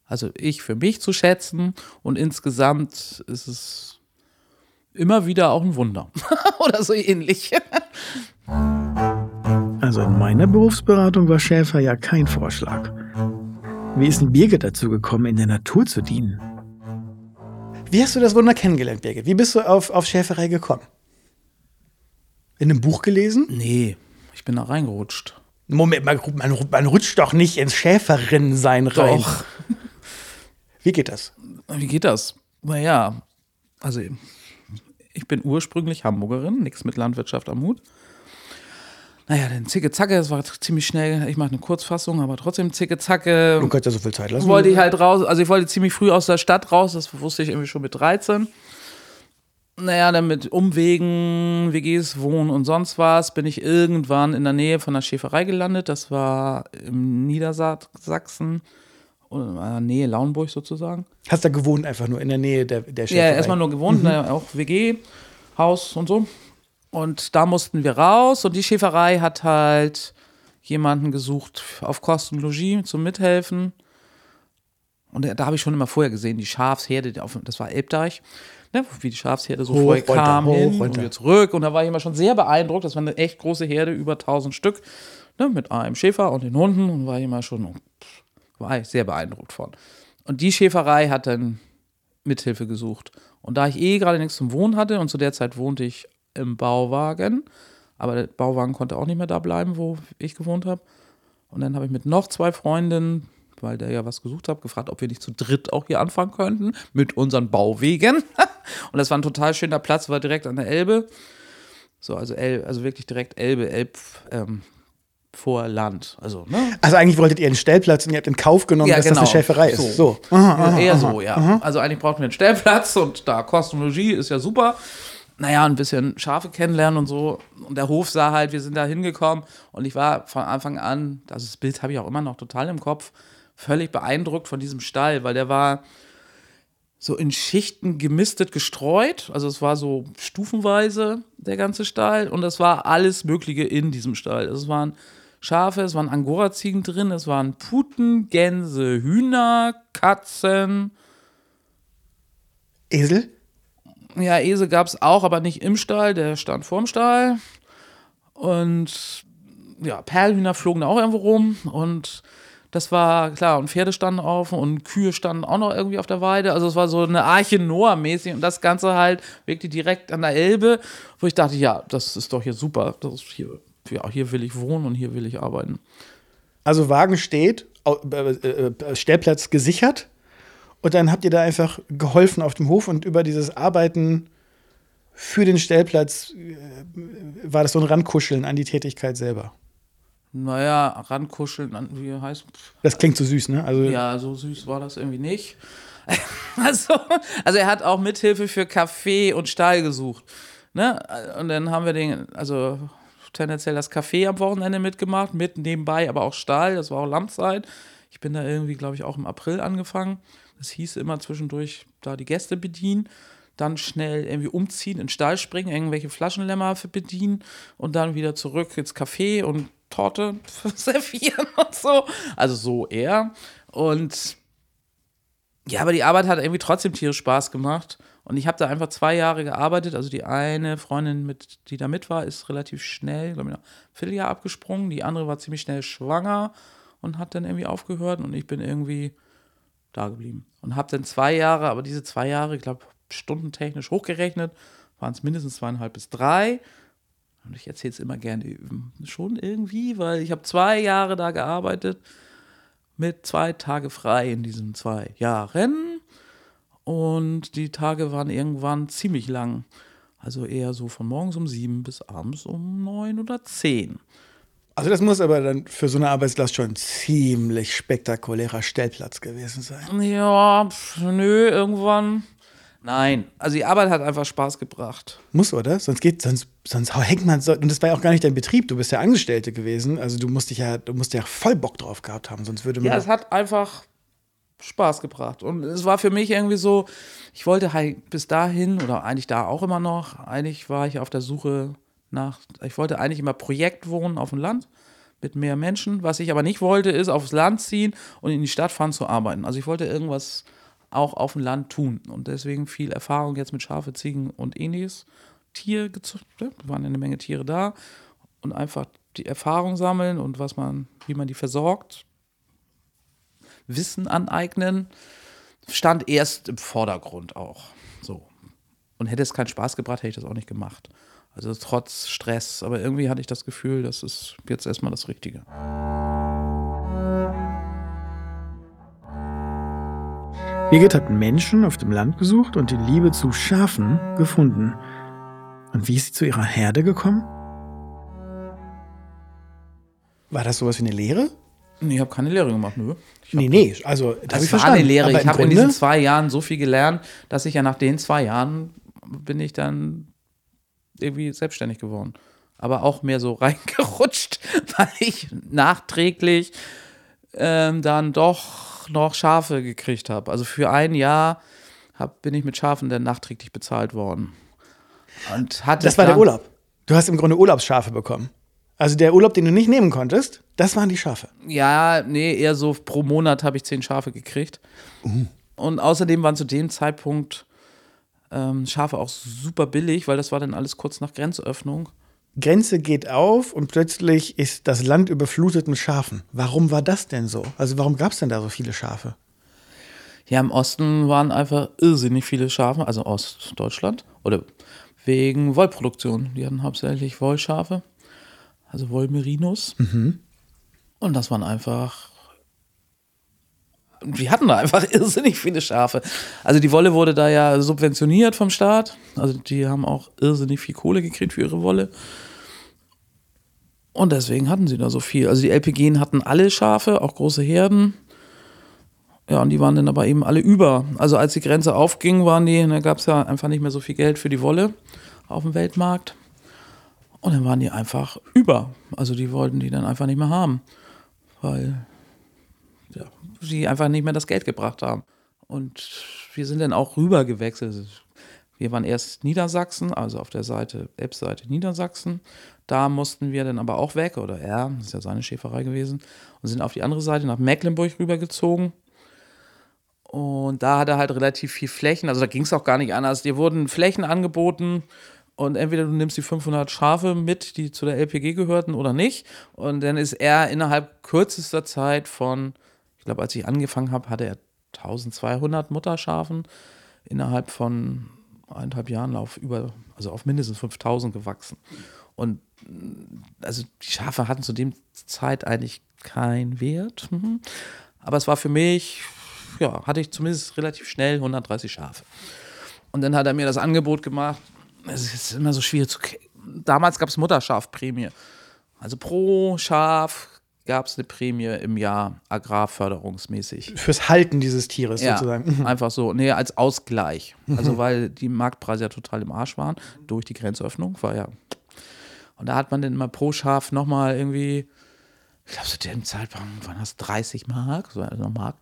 also ich für mich zu schätzen und insgesamt ist es immer wieder auch ein Wunder. [LAUGHS] oder so ähnlich. [LAUGHS] Also in meiner Berufsberatung war Schäfer ja kein Vorschlag. Wie ist denn Birgit dazu gekommen, in der Natur zu dienen? Wie hast du das Wunder kennengelernt, Birgit? Wie bist du auf, auf Schäferei gekommen? In einem Buch gelesen? Nee, ich bin da reingerutscht. Moment, man, man, man rutscht doch nicht ins Schäferinnensein rein. Doch. Wie geht das? Wie geht das? Naja, also ich bin ursprünglich Hamburgerin, nichts mit Landwirtschaft am Hut. Naja, dann zicke zacke, das war ziemlich schnell. Ich mache eine Kurzfassung, aber trotzdem zicke zacke. Du kannst ja so viel Zeit lassen. Wollte ich halt raus, also ich wollte ziemlich früh aus der Stadt raus, das wusste ich irgendwie schon mit 13. Naja, dann mit Umwegen, WGs, Wohnen und sonst was, bin ich irgendwann in der Nähe von der Schäferei gelandet. Das war im Niedersachsen, in der Nähe Lauenburg sozusagen. Hast du da gewohnt, einfach nur in der Nähe der, der Schäferei? Ja, erstmal nur gewohnt, mhm. auch WG, Haus und so. Und da mussten wir raus und die Schäferei hat halt jemanden gesucht auf Kosten Logis zum Mithelfen. Und da habe ich schon immer vorher gesehen, die Schafsherde, das war Elbdeich, ne, wie die Schafsherde so hoch, vorher runter, kam hoch, hin runter. und wieder zurück. Und da war ich immer schon sehr beeindruckt. Das war eine echt große Herde, über 1000 Stück, ne, mit einem Schäfer und den Hunden. Und war ich immer schon, war ich sehr beeindruckt von. Und die Schäferei hat dann Mithilfe gesucht. Und da ich eh gerade nichts zum Wohnen hatte und zu der Zeit wohnte ich im Bauwagen. Aber der Bauwagen konnte auch nicht mehr da bleiben, wo ich gewohnt habe. Und dann habe ich mit noch zwei Freundinnen, weil der ja was gesucht hat, gefragt, ob wir nicht zu dritt auch hier anfangen könnten mit unseren Bauwegen. [LAUGHS] Und das war ein total schöner Platz, war direkt an der Elbe. So, also, El also wirklich direkt Elbe, Elb, ähm, vor Land. Also, ne? also eigentlich wolltet ihr einen Stellplatz und ihr habt in Kauf genommen, ja, dass genau. das eine Schäferei ist. So. so. Aha, aha, Eher aha, so, ja. Also eigentlich braucht man einen Stellplatz und da Kosmologie ist ja super naja, ein bisschen Schafe kennenlernen und so. Und der Hof sah halt, wir sind da hingekommen und ich war von Anfang an, also das Bild habe ich auch immer noch total im Kopf, völlig beeindruckt von diesem Stall, weil der war so in Schichten gemistet gestreut. Also es war so stufenweise der ganze Stall und es war alles Mögliche in diesem Stall. Es waren Schafe, es waren Angora-Ziegen drin, es waren Puten, Gänse, Hühner, Katzen. Esel? Ja, Esel gab es auch, aber nicht im Stall, der stand vorm Stall. Und ja, Perlhühner flogen da auch irgendwo rum und das war klar, und Pferde standen auf und Kühe standen auch noch irgendwie auf der Weide. Also es war so eine Arche Noah-mäßig und das Ganze halt wirklich direkt an der Elbe, wo ich dachte, ja, das ist doch hier super. Das ist hier ja, hier will ich wohnen und hier will ich arbeiten. Also Wagen steht, äh, äh, Stellplatz gesichert und dann habt ihr da einfach geholfen auf dem Hof und über dieses Arbeiten für den Stellplatz äh, war das so ein Rankuscheln an die Tätigkeit selber. Naja, rankuscheln, wie heißt Das klingt so süß, ne? Also ja, so süß war das irgendwie nicht. [LAUGHS] also, also er hat auch Mithilfe für Kaffee und Stahl gesucht. Ne? Und dann haben wir den, also tendenziell das Café am Wochenende mitgemacht, mit nebenbei aber auch Stahl, das war auch Lamtzeit. Ich bin da irgendwie, glaube ich, auch im April angefangen. Das hieß immer zwischendurch da die Gäste bedienen, dann schnell irgendwie umziehen, in den Stall springen, irgendwelche Flaschenlämmer bedienen und dann wieder zurück ins Café und Torte [LAUGHS] servieren und so. Also so eher. Und ja, aber die Arbeit hat irgendwie trotzdem tierisch Spaß gemacht. Und ich habe da einfach zwei Jahre gearbeitet. Also die eine Freundin, mit, die da mit war, ist relativ schnell, glaube ich, ein Vierteljahr abgesprungen. Die andere war ziemlich schnell schwanger und hat dann irgendwie aufgehört. Und ich bin irgendwie da geblieben. Und habe dann zwei Jahre, aber diese zwei Jahre, ich glaube, stundentechnisch hochgerechnet, waren es mindestens zweieinhalb bis drei. Und ich erzähle es immer gerne schon irgendwie, weil ich habe zwei Jahre da gearbeitet mit zwei Tage frei in diesen zwei Jahren. Und die Tage waren irgendwann ziemlich lang. Also eher so von morgens um sieben bis abends um neun oder zehn. Also das muss aber dann für so eine Arbeitslast schon ein ziemlich spektakulärer Stellplatz gewesen sein. Ja, pf, nö, irgendwann. Nein, also die Arbeit hat einfach Spaß gebracht. Muss, oder? Sonst geht, sonst, sonst hängt man so. Und das war ja auch gar nicht dein Betrieb, du bist ja Angestellte gewesen. Also du musst dich ja, du musst ja voll Bock drauf gehabt haben, sonst würde man. Ja, es hat einfach Spaß gebracht. Und es war für mich irgendwie so, ich wollte halt bis dahin, oder eigentlich da auch immer noch, eigentlich war ich auf der Suche nach, ich wollte eigentlich immer Projekt wohnen auf dem Land mit mehr Menschen. Was ich aber nicht wollte, ist aufs Land ziehen und in die Stadt fahren zu arbeiten. Also ich wollte irgendwas auch auf dem Land tun. Und deswegen viel Erfahrung jetzt mit Schafe, Ziegen und ähnliches. Tier da waren eine Menge Tiere da und einfach die Erfahrung sammeln und was man, wie man die versorgt, Wissen aneignen, stand erst im Vordergrund auch. So. Und hätte es keinen Spaß gebracht, hätte ich das auch nicht gemacht. Also trotz Stress. Aber irgendwie hatte ich das Gefühl, das ist jetzt erstmal das Richtige. Birgit hat Menschen auf dem Land besucht und die Liebe zu Schafen gefunden. Und wie ist sie zu ihrer Herde gekommen? War das sowas wie eine Lehre? Nee, ich habe keine Lehre gemacht, nö. Ich nee, nee, also das war eine Lehre. Aber ich habe in diesen zwei Jahren so viel gelernt, dass ich ja nach den zwei Jahren bin ich dann irgendwie selbstständig geworden. Aber auch mehr so [LAUGHS] reingerutscht, weil ich nachträglich ähm, dann doch noch Schafe gekriegt habe. Also für ein Jahr hab, bin ich mit Schafen dann nachträglich bezahlt worden. Und hatte das war der Urlaub. Du hast im Grunde Urlaubsschafe bekommen. Also der Urlaub, den du nicht nehmen konntest, das waren die Schafe. Ja, nee, eher so pro Monat habe ich zehn Schafe gekriegt. Uh. Und außerdem waren zu dem Zeitpunkt ähm, Schafe auch super billig, weil das war dann alles kurz nach Grenzöffnung. Grenze geht auf und plötzlich ist das Land überflutet mit Schafen. Warum war das denn so? Also warum gab es denn da so viele Schafe? Ja, im Osten waren einfach irrsinnig viele Schafe, also Ostdeutschland. Oder wegen Wollproduktion. Die hatten hauptsächlich Wollschafe also Wollmerinos. Mhm. Und das waren einfach. Wir hatten da einfach [LAUGHS] irrsinnig viele Schafe. Also die Wolle wurde da ja subventioniert vom Staat. Also die haben auch irrsinnig viel Kohle gekriegt für ihre Wolle. Und deswegen hatten sie da so viel. Also die LPG hatten alle Schafe, auch große Herden. Ja, und die waren dann aber eben alle über. Also als die Grenze aufging, waren die, da gab es ja einfach nicht mehr so viel Geld für die Wolle auf dem Weltmarkt. Und dann waren die einfach über. Also die wollten die dann einfach nicht mehr haben, weil sie einfach nicht mehr das Geld gebracht haben. Und wir sind dann auch rüber gewechselt. Wir waren erst Niedersachsen, also auf der Seite, Elbseite Niedersachsen. Da mussten wir dann aber auch weg, oder er, das ist ja seine Schäferei gewesen, und sind auf die andere Seite nach Mecklenburg rübergezogen. Und da hat er halt relativ viel Flächen, also da ging es auch gar nicht anders. Dir wurden Flächen angeboten, und entweder du nimmst die 500 Schafe mit, die zu der LPG gehörten, oder nicht. Und dann ist er innerhalb kürzester Zeit von, ich glaube, als ich angefangen habe, hatte er 1200 Mutterschafen innerhalb von eineinhalb Jahren auf über, also auf mindestens 5000 gewachsen. Und also die Schafe hatten zu dem Zeit eigentlich keinen Wert. Mhm. Aber es war für mich, ja, hatte ich zumindest relativ schnell 130 Schafe. Und dann hat er mir das Angebot gemacht. Es ist immer so schwierig zu. Damals gab es Mutterschafprämie. Also pro Schaf gab es eine Prämie im Jahr agrarförderungsmäßig. Fürs Halten dieses Tieres Ja, sozusagen. [LAUGHS] Einfach so. Nee, als Ausgleich. Also [LAUGHS] weil die Marktpreise ja total im Arsch waren durch die Grenzöffnung, war ja. Und da hat man dann immer pro Schaf nochmal irgendwie, ich glaube, zu dem Zeitpunkt waren das 30 Mark, so also Mark.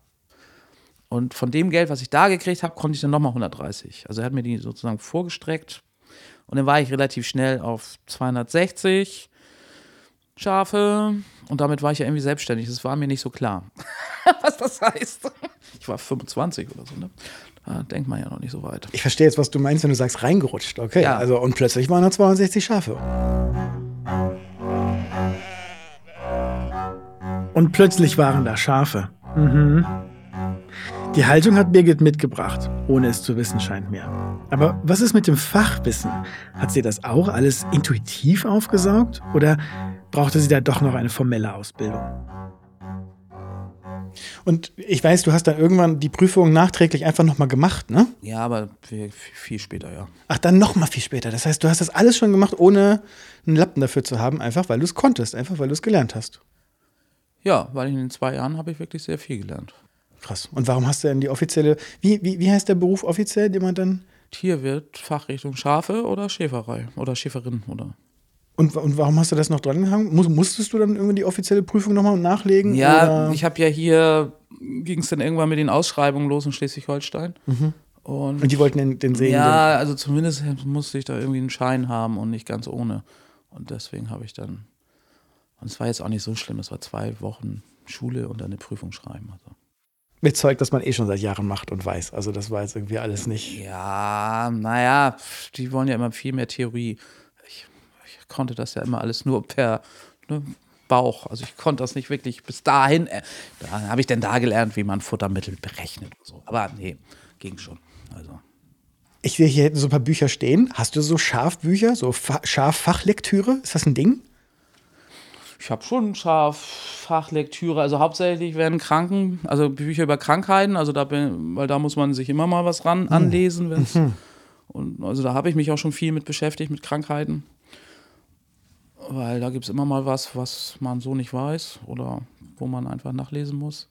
Und von dem Geld, was ich da gekriegt habe, konnte ich dann nochmal 130. Also er hat mir die sozusagen vorgestreckt. Und dann war ich relativ schnell auf 260 Schafe. Und damit war ich ja irgendwie selbstständig. Das war mir nicht so klar, [LAUGHS] was das heißt. Ich war 25 oder so, ne? Da denkt man ja noch nicht so weit. Ich verstehe jetzt, was du meinst, wenn du sagst, reingerutscht. Okay, Ja. also und plötzlich waren da 62 Schafe. Und plötzlich waren da Schafe. Mhm. Die Haltung hat Birgit mitgebracht, ohne es zu wissen scheint mir. Aber was ist mit dem Fachwissen? Hat sie das auch alles intuitiv aufgesaugt oder brauchte sie da doch noch eine formelle Ausbildung? Und ich weiß, du hast dann irgendwann die Prüfung nachträglich einfach nochmal gemacht, ne? Ja, aber viel, viel später, ja. Ach, dann noch mal viel später. Das heißt, du hast das alles schon gemacht, ohne einen Lappen dafür zu haben, einfach weil du es konntest, einfach weil du es gelernt hast. Ja, weil in den zwei Jahren habe ich wirklich sehr viel gelernt. Krass. Und warum hast du denn die offizielle, wie, wie, wie heißt der Beruf offiziell, den man dann, Tierwirt, Fachrichtung Schafe oder Schäferei oder Schäferin oder. Und, und warum hast du das noch dran gehangen? Muss, musstest du dann irgendwie die offizielle Prüfung nochmal nachlegen? Ja, oder? ich habe ja hier, ging es dann irgendwann mit den Ausschreibungen los in Schleswig-Holstein. Und, und die wollten den, den sehen. ja, also zumindest musste ich da irgendwie einen Schein haben und nicht ganz ohne. Und deswegen habe ich dann, und es war jetzt auch nicht so schlimm, es war zwei Wochen Schule und dann eine Prüfung schreiben. Also. Mit Zeug, das man eh schon seit Jahren macht und weiß. Also das war jetzt irgendwie alles nicht. Ja, naja, die wollen ja immer viel mehr Theorie. Konnte das ja immer alles nur per ne, Bauch. Also ich konnte das nicht wirklich bis dahin. Äh, da habe ich denn da gelernt, wie man Futtermittel berechnet und so. Aber nee, ging schon. Also. Ich sehe hier hinten so ein paar Bücher stehen. Hast du so Schafbücher, so Fa Schaffachlektüre? Ist das ein Ding? Ich habe schon scharf Fachlektüre, also hauptsächlich werden Kranken, also Bücher über Krankheiten, also da bin, weil da muss man sich immer mal was ran anlesen, wenn's, und also da habe ich mich auch schon viel mit beschäftigt mit Krankheiten, weil da gibt es immer mal was, was man so nicht weiß oder wo man einfach nachlesen muss.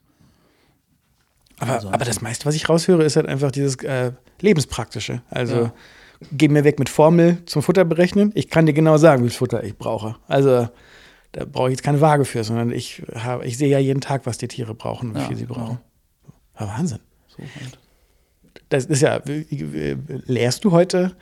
Aber, Also- aber das meiste, was ich raushöre, ist halt einfach dieses äh, Lebenspraktische. Also geh mir weg mit Formel zum Futter berechnen. Ich kann dir genau sagen, wie viel Futter ich brauche. Also da brauche ich jetzt keine Waage für, sondern ich, habe, ich sehe ja jeden Tag, was die Tiere brauchen und wie Ja, viel sie brauchen. Ja, Wahnsinn. So halt. Das ist ja, lehrst du heute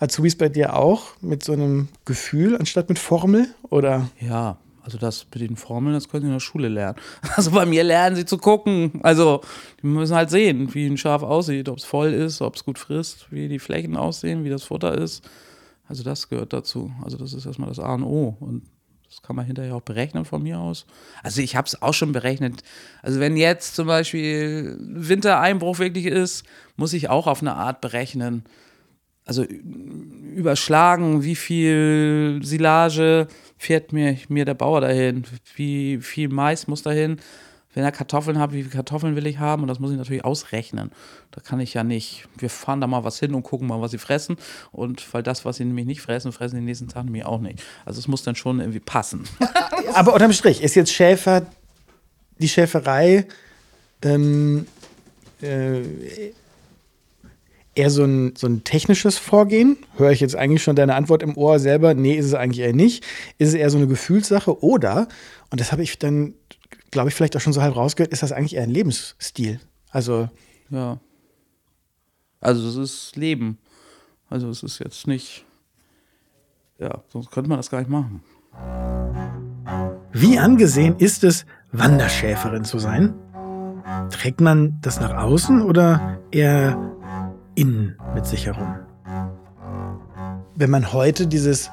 Azubis bei dir auch mit so einem Gefühl anstatt mit Formel? Oder? Ja, also das mit den Formeln, das können sie in der Schule lernen. [LAUGHS] Also bei mir lernen sie zu gucken. Also die müssen halt sehen, wie ein Schaf aussieht, ob es voll ist, ob es gut frisst, wie die Flächen aussehen, wie das Futter ist. Also das gehört dazu. Also das ist erstmal das A und O. Und das kann man hinterher auch berechnen von mir aus. Also ich habe es auch schon berechnet. Also wenn jetzt zum Beispiel Wintereinbruch wirklich ist, muss ich auch auf eine Art berechnen. Also überschlagen, wie viel Silage fährt mir, mir der Bauer dahin, wie viel Mais muss dahin. Wenn er Kartoffeln hat, wie viele Kartoffeln will ich haben? Und das muss ich natürlich ausrechnen. Da kann ich ja nicht, wir fahren da mal was hin und gucken mal, was sie fressen. Und weil das, was sie nämlich nicht fressen, fressen die nächsten Tag nämlich auch nicht. Also es muss dann schon irgendwie passen. [LAUGHS] Aber unterm Strich ist jetzt Schäfer, die Schäferei ähm, äh, eher so ein, so ein technisches Vorgehen? Höre ich jetzt eigentlich schon deine Antwort im Ohr selber? Nee, ist es eigentlich eher nicht. Ist es eher so eine Gefühlssache? Oder, und das habe ich dann, glaube ich, vielleicht auch schon so halb rausgehört, ist das eigentlich eher ein Lebensstil? Also, Ja. Also es ist Leben. Also es ist jetzt nicht, ja, sonst könnte man das gar nicht machen. wie angesehen ist es, Wanderschäferin zu sein? Trägt man das nach außen oder eher innen mit sich herum? Wenn man heute dieses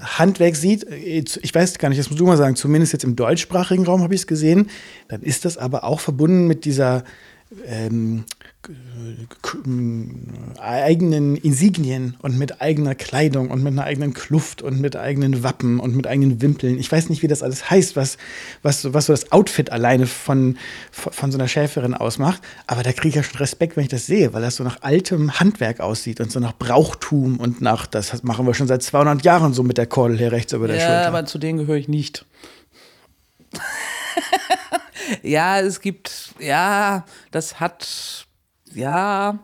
Handwerk sieht, äh, ich weiß gar nicht, das musst du mal sagen, zumindest jetzt im deutschsprachigen Raum habe ich es gesehen, dann ist das aber auch verbunden mit dieser ähm, eigenen Insignien und mit eigener Kleidung und mit einer eigenen Kluft und mit eigenen Wappen und mit eigenen Wimpeln. Ich weiß nicht, wie das alles heißt, was, was, was so das Outfit alleine von, von so einer Schäferin ausmacht. Aber da kriege ich ja schon Respekt, wenn ich das sehe, weil das so nach altem Handwerk aussieht und so nach Brauchtum und nach, das machen wir schon seit 200 Jahren so mit der Kordel hier rechts über der ja, Schulter. Ja, aber zu denen gehöre ich nicht. [LAUGHS] ja, es gibt, ja, das hat, ja,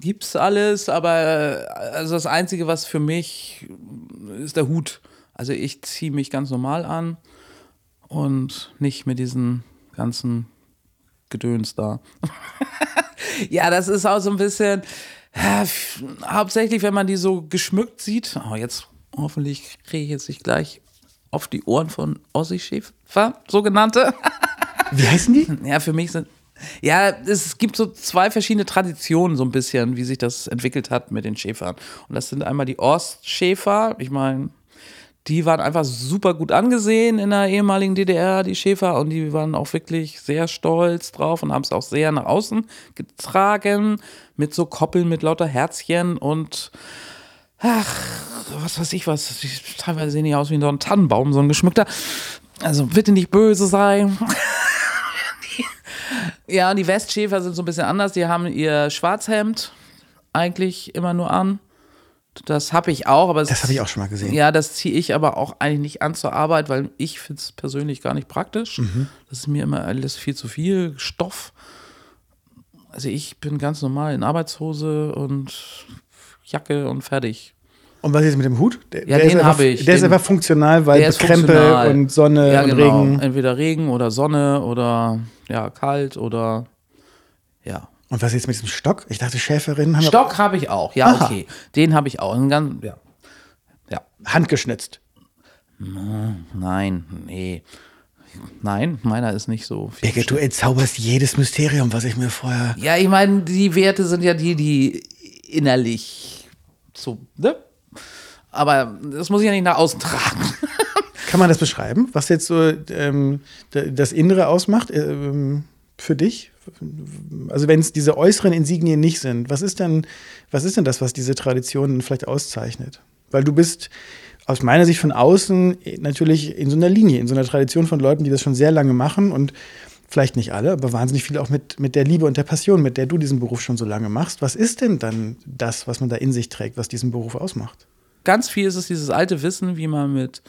gibt's alles, aber also das Einzige, was für mich ist der Hut. Also ich ziehe mich ganz normal an und nicht mit diesen ganzen Gedöns da. [LAUGHS] ja, das ist auch so ein bisschen, ja, hauptsächlich, wenn man die so geschmückt sieht. Oh, jetzt hoffentlich kriege ich jetzt nicht gleich auf die Ohren von Ossi Schäfer, sogenannte. Wie heißen die? [LAUGHS] Ja, für mich sind. Ja, es gibt so zwei verschiedene Traditionen, so ein bisschen, wie sich das entwickelt hat mit den Schäfern. Und das sind einmal die Ostschäfer. Ich meine, die waren einfach super gut angesehen in der ehemaligen DDR, die Schäfer. Und die waren auch wirklich sehr stolz drauf und haben es auch sehr nach außen getragen. Mit so Koppeln mit lauter Herzchen und ach, was weiß ich was. Teilweise sehen die aus wie so ein Tannenbaum, so ein geschmückter. Also bitte nicht böse sein. [LAUGHS] Ja, die Westschäfer sind so ein bisschen anders. Die haben ihr Schwarzhemd eigentlich immer nur an. Das habe ich auch, aber das habe ich auch schon mal gesehen. Ja, das ziehe ich aber auch eigentlich nicht an zur Arbeit, weil ich finde es persönlich gar nicht praktisch. Mhm. Das ist mir immer alles viel zu viel Stoff. Also ich bin ganz normal in Arbeitshose und Jacke und fertig. Und was ist mit dem Hut? Der, ja, der den habe ich. Der ist einfach funktional, weil Krempel und Sonne ja, und genau. Regen. Entweder Regen oder Sonne oder ja, kalt oder ja. Und was ist jetzt mit diesem Stock? Ich dachte, Schäferinnen haben. Stock habe ich auch, ja, Aha. okay. Den habe ich auch. Ganz, ja. ja. Handgeschnitzt. Nein, nee. Nein, meiner ist nicht so. Birgit, du entzauberst jedes Mysterium, was ich mir vorher. Ja, ich meine, die Werte sind ja die, die innerlich so, ne? Aber das muss ich ja nicht nach außen tragen. [LAUGHS] Kann man das beschreiben, was jetzt so ähm, das Innere ausmacht ähm, für dich? Also wenn es diese äußeren Insignien nicht sind, was ist denn, was ist denn das, was diese Tradition vielleicht auszeichnet? Weil du bist aus meiner Sicht von außen natürlich in so einer Linie, in so einer Tradition von Leuten, die das schon sehr lange machen und vielleicht nicht alle, aber wahnsinnig viel auch mit, mit der Liebe und der Passion, mit der du diesen Beruf schon so lange machst. Was ist denn dann das, was man da in sich trägt, was diesen Beruf ausmacht? Ganz viel ist es dieses alte Wissen, wie man mit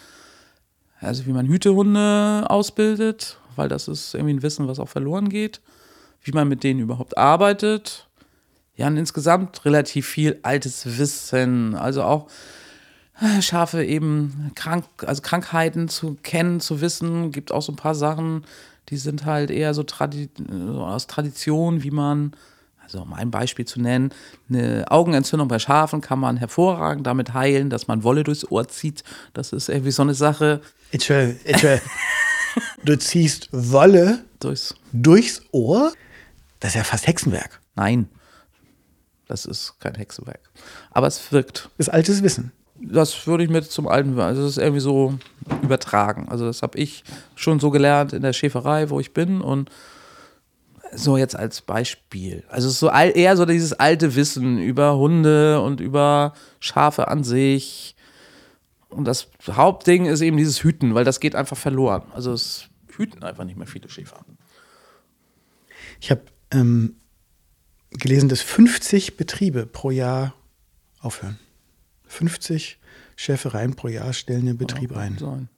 also wie man Hütehunde ausbildet, weil das ist irgendwie ein Wissen, was auch verloren geht, wie man mit denen überhaupt arbeitet. Ja, und insgesamt relativ viel altes Wissen, also auch äh, Schafe eben krank, also Krankheiten zu kennen, zu wissen, gibt auch so ein paar Sachen, die sind halt eher so, Tradi so aus Tradition, wie man also um ein Beispiel zu nennen, eine Augenentzündung bei Schafen kann man hervorragend damit heilen, dass man Wolle durchs Ohr zieht. Das ist irgendwie so eine Sache. [LAUGHS] du ziehst Wolle durchs. durchs Ohr? Das ist ja fast Hexenwerk. Nein, das ist kein Hexenwerk. Aber es wirkt. Das ist altes Wissen. Das würde ich mit zum alten, also das ist irgendwie so übertragen. Also das habe ich schon so gelernt in der Schäferei, wo ich bin und so jetzt als Beispiel. Also es ist so eher so dieses alte Wissen über Hunde und über Schafe an sich. Und das Hauptding ist eben dieses Hüten, weil das geht einfach verloren. Also es hüten einfach nicht mehr viele Schäfer. Ich habe ähm, gelesen, dass 50 Betriebe pro Jahr aufhören. 50 Schäfereien pro Jahr stellen den Betrieb ein. Sein.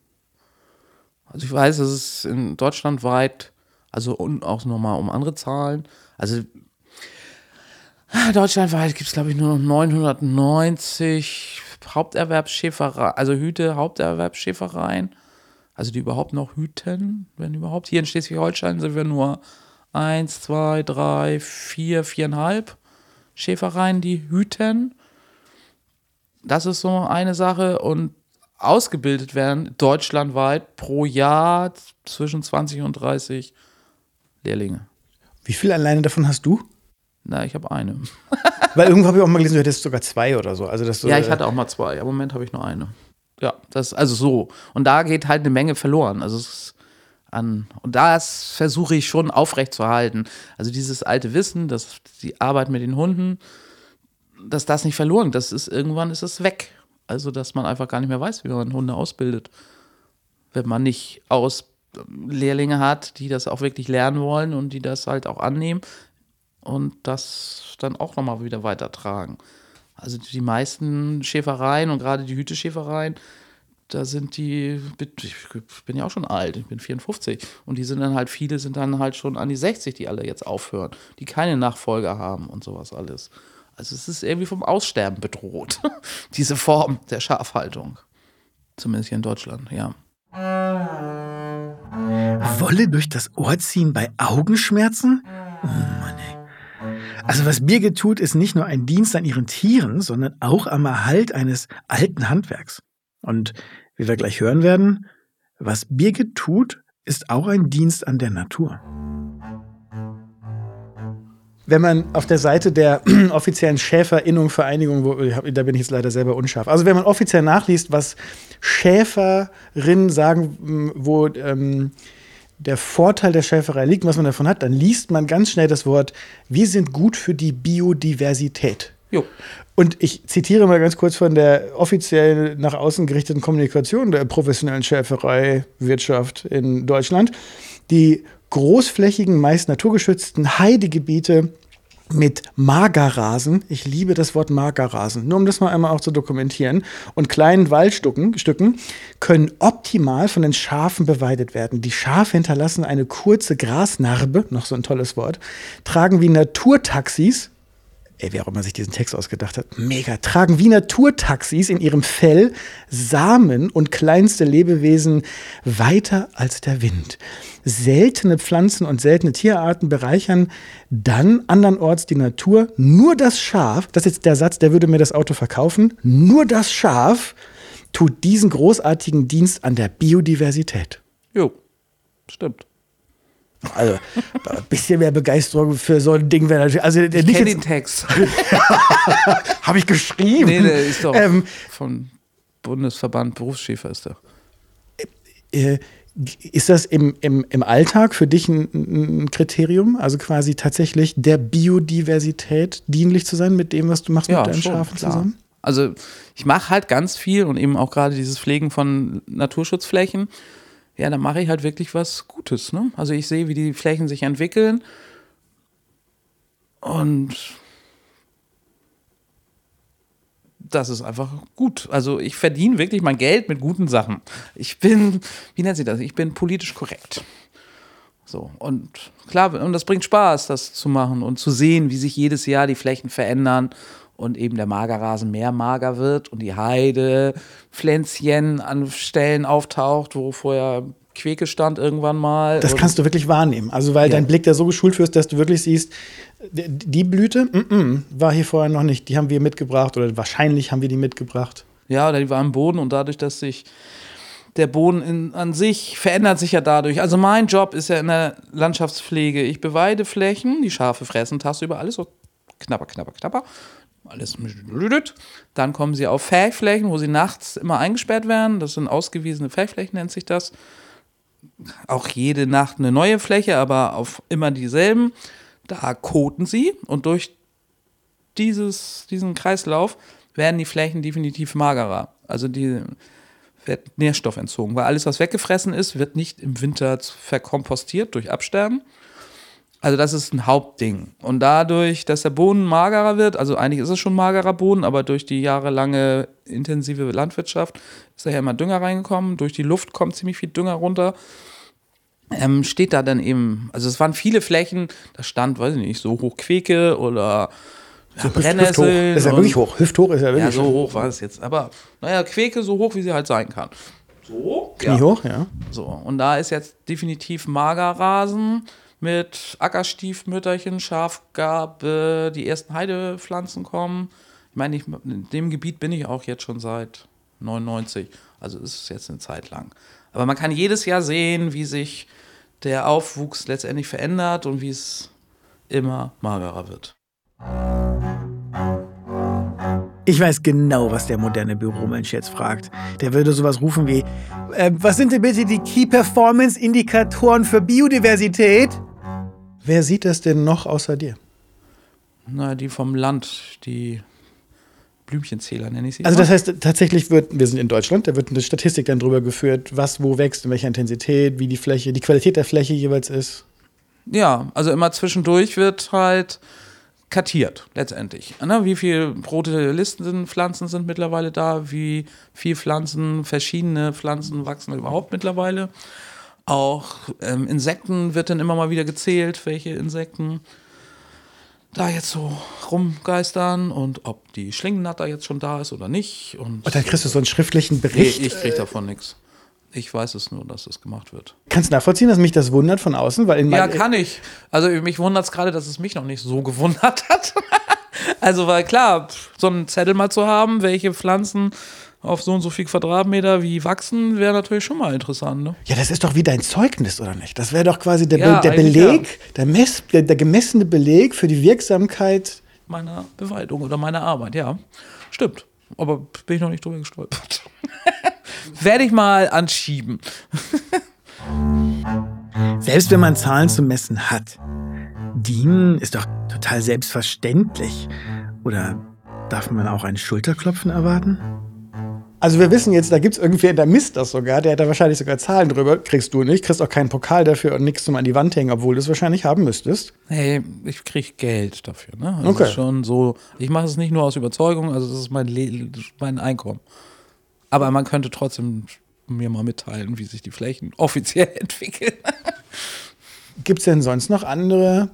Also ich weiß, dass es in Deutschland weit also und auch nochmal um andere Zahlen. Also deutschlandweit gibt es, glaube ich, nur noch 990 Haupterwerbsschäfereien, also Hüte, Haupterwerbsschäfereien. Also die überhaupt noch hüten, wenn überhaupt. Hier in Schleswig-Holstein sind wir nur eins, zwei, drei, vier, viereinhalb Schäfereien, die hüten. Das ist so eine Sache. Und ausgebildet werden deutschlandweit pro Jahr zwischen 20 und 30 Lehrlinge. Wie viel alleine davon hast du? Na, ich habe eine. [LAUGHS] Weil irgendwo habe ich auch mal gelesen, du hättest sogar zwei oder so. Also das ja, ich hatte auch mal zwei. Im Moment habe ich nur eine. Ja, das also so. Und da geht halt eine Menge verloren. Also es, an. Und das versuche ich schon aufrechtzuerhalten. Also dieses alte Wissen, dass die Arbeit mit den Hunden, dass das nicht verloren, das ist irgendwann ist es weg. Also dass man einfach gar nicht mehr weiß, wie man Hunde ausbildet, wenn man nicht aus Lehrlinge hat, die das auch wirklich lernen wollen und die das halt auch annehmen und das dann auch nochmal wieder weitertragen. Also die meisten Schäfereien und gerade die Hüteschäfereien, da sind die, ich bin ja auch schon alt, ich bin 54 und die sind dann halt, viele sind dann halt schon an die 60, die alle jetzt aufhören, die keine Nachfolger haben und sowas alles. Also es ist irgendwie vom Aussterben bedroht, [LAUGHS] diese Form der Schafhaltung. Zumindest hier in Deutschland, ja. Wolle durch das Ohr ziehen bei Augenschmerzen? Oh Mann, ey. Also was Birgit tut, ist nicht nur ein Dienst an ihren Tieren, sondern auch am Erhalt eines alten Handwerks. Und wie wir gleich hören werden, was Birgit tut, ist auch ein Dienst an der Natur. Wenn man auf der Seite der [CLEARS THROAT] offiziellen Schäferinnung-Vereinigung, wo, da bin ich jetzt leider selber unscharf, also wenn man offiziell nachliest, was Schäferinnen sagen, wo ähm, der Vorteil der Schäferei liegt, was man davon hat, dann liest man ganz schnell das Wort, wir sind gut für die Biodiversität. Jo. Und ich zitiere mal ganz kurz von der offiziell nach außen gerichteten Kommunikation der professionellen Schäfereiwirtschaft in Deutschland. Die großflächigen, meist naturgeschützten Heidegebiete mit Magerrasen, ich liebe das Wort Magerrasen, nur um das mal einmal auch zu dokumentieren, und kleinen Waldstücken Stücken können optimal von den Schafen beweidet werden. Die Schafe hinterlassen eine kurze Grasnarbe, noch so ein tolles Wort, tragen wie Naturtaxis ey, wer auch immer sich diesen Text ausgedacht hat, mega, tragen wie Naturtaxis in ihrem Fell Samen und kleinste Lebewesen weiter als der Wind. Seltene Pflanzen und seltene Tierarten bereichern dann andernorts die Natur. Nur das Schaf, das ist jetzt der Satz, der würde mir das Auto verkaufen, nur das Schaf tut diesen großartigen Dienst an der Biodiversität. Jo, stimmt. Also ein bisschen mehr Begeisterung für so ein Ding wäre natürlich. Also, ich kenne den Text. [LAUGHS] Habe ich geschrieben? Nee, der ist doch ähm, von Bundesverband Berufsschäfer ist der. Äh, ist das im, im, im Alltag für dich ein, ein, Kriterium? Also quasi tatsächlich der Biodiversität dienlich zu sein mit dem, was du machst ja, mit deinen schon, Schafen klar. zusammen? Also ich mache halt ganz viel und eben auch gerade dieses Pflegen von Naturschutzflächen ja, dann mache ich halt wirklich was Gutes. Ne? Also ich sehe, wie die Flächen sich entwickeln und das ist einfach gut. Also ich verdiene wirklich mein Geld mit guten Sachen. Ich bin, wie nennt sie das? Ich bin politisch korrekt. So, und klar, und das bringt Spaß, das zu machen und zu sehen, wie sich jedes Jahr die Flächen verändern und eben der Magerrasen mehr mager wird und die Heide Pflänzchen an Stellen auftaucht, wo vorher Queke stand irgendwann mal. Das kannst du wirklich wahrnehmen. Also, weil ja. dein Blick da so geschult ist, dass du wirklich siehst, die Blüte mm -mm, war hier vorher noch nicht. Die haben wir mitgebracht oder wahrscheinlich haben wir die mitgebracht. Ja, oder die war im Boden und dadurch, dass sich der Boden in, an sich verändert sich ja dadurch. Also mein Job ist ja in der Landschaftspflege. Ich beweide Flächen, die Schafe fressen tagsüber alles so knapper, knapper, knapper alles. Dann kommen sie auf Fähflächen, wo sie nachts immer eingesperrt werden. Das sind ausgewiesene Fähflächen, nennt sich das. Auch jede Nacht eine neue Fläche, aber auf immer dieselben. Da koten sie und durch dieses, diesen Kreislauf werden die Flächen definitiv magerer. Also die wird Nährstoff entzogen, weil alles, was weggefressen ist, wird nicht im Winter verkompostiert durch Absterben, also das ist ein Hauptding. Und dadurch, dass der Boden magerer wird, also eigentlich ist es schon magerer Boden, aber durch die jahrelange intensive Landwirtschaft ist da ja immer Dünger reingekommen. Durch die Luft kommt ziemlich viel Dünger runter. Ähm, steht da dann eben, also es waren viele Flächen, da stand, weiß ich nicht, so hoch Queke oder ja, so Brennnesseln. Ist ja wirklich hoch. Hüfthoch ist ja wirklich. Ja, so hoch war es jetzt. Aber naja, Queke so hoch, wie sie halt sein kann. So? Knie ja. hoch, ja. So, und da ist jetzt definitiv Magerrasen mit Ackerstiefmütterchen, Schafgabe, die ersten Heidepflanzen kommen. Ich meine, ich, in dem Gebiet bin ich auch jetzt schon seit 99, also ist es jetzt eine Zeit lang. Aber man kann jedes Jahr sehen, wie sich der Aufwuchs letztendlich verändert und wie es immer magerer wird. Ich weiß genau, was der moderne Büromensch jetzt fragt. Der würde sowas rufen wie, äh, was sind denn bitte die Key Performance Indikatoren für Biodiversität? Wer sieht das denn noch außer dir? Na, die vom Land, die Blümchenzähler nenne ich sie. Also das heißt, tatsächlich wird, wir sind in Deutschland, da wird eine Statistik dann drüber geführt, was wo wächst, in welcher Intensität, wie die Fläche, die Qualität der Fläche jeweils ist. Ja, also immer zwischendurch wird halt kartiert, letztendlich. Ne? Wie viele rote Listen Pflanzen sind mittlerweile da, wie viele Pflanzen, verschiedene Pflanzen wachsen überhaupt mittlerweile. Auch ähm, Insekten wird dann immer mal wieder gezählt, welche Insekten da jetzt so rumgeistern und ob die Schlingennatter jetzt schon da ist oder nicht. Und, und dann kriegst du so einen schriftlichen Bericht. Nee, ich krieg davon nichts. Ich weiß es nur, dass es gemacht wird. Kannst du nachvollziehen, dass mich das wundert von außen? Weil ja, kann ich. Also mich wundert es gerade, dass es mich noch nicht so gewundert hat. [LAUGHS] also weil klar, so einen Zettel mal zu haben, welche Pflanzen auf so und so viel Quadratmeter wie wachsen, wäre natürlich schon mal interessant. Ne? Ja, das ist doch wie dein Zeugnis, oder nicht? Das wäre doch quasi der, ja, Be der Beleg, ja. der, Mess, der, der gemessene Beleg für die Wirksamkeit meiner Beweidung oder meiner Arbeit, ja. Stimmt. Aber bin ich noch nicht drüber gestolpert. [LAUGHS] Werde ich mal anschieben. [LAUGHS] Selbst wenn man Zahlen zu messen hat, dienen ist doch total selbstverständlich. Oder darf man auch ein Schulterklopfen erwarten? Also wir wissen jetzt, da gibt es irgendwer, der misst das sogar, der hat da wahrscheinlich sogar Zahlen drüber, kriegst du nicht, kriegst auch keinen Pokal dafür und nichts zum an die Wand hängen, obwohl du es wahrscheinlich haben müsstest. Hey, ich krieg Geld dafür, ne? Also okay. schon so, ich mache es nicht nur aus Überzeugung, also das ist mein, Le mein Einkommen. Aber man könnte trotzdem mir mal mitteilen, wie sich die Flächen [LAUGHS] offiziell entwickeln. Gibt es denn sonst noch andere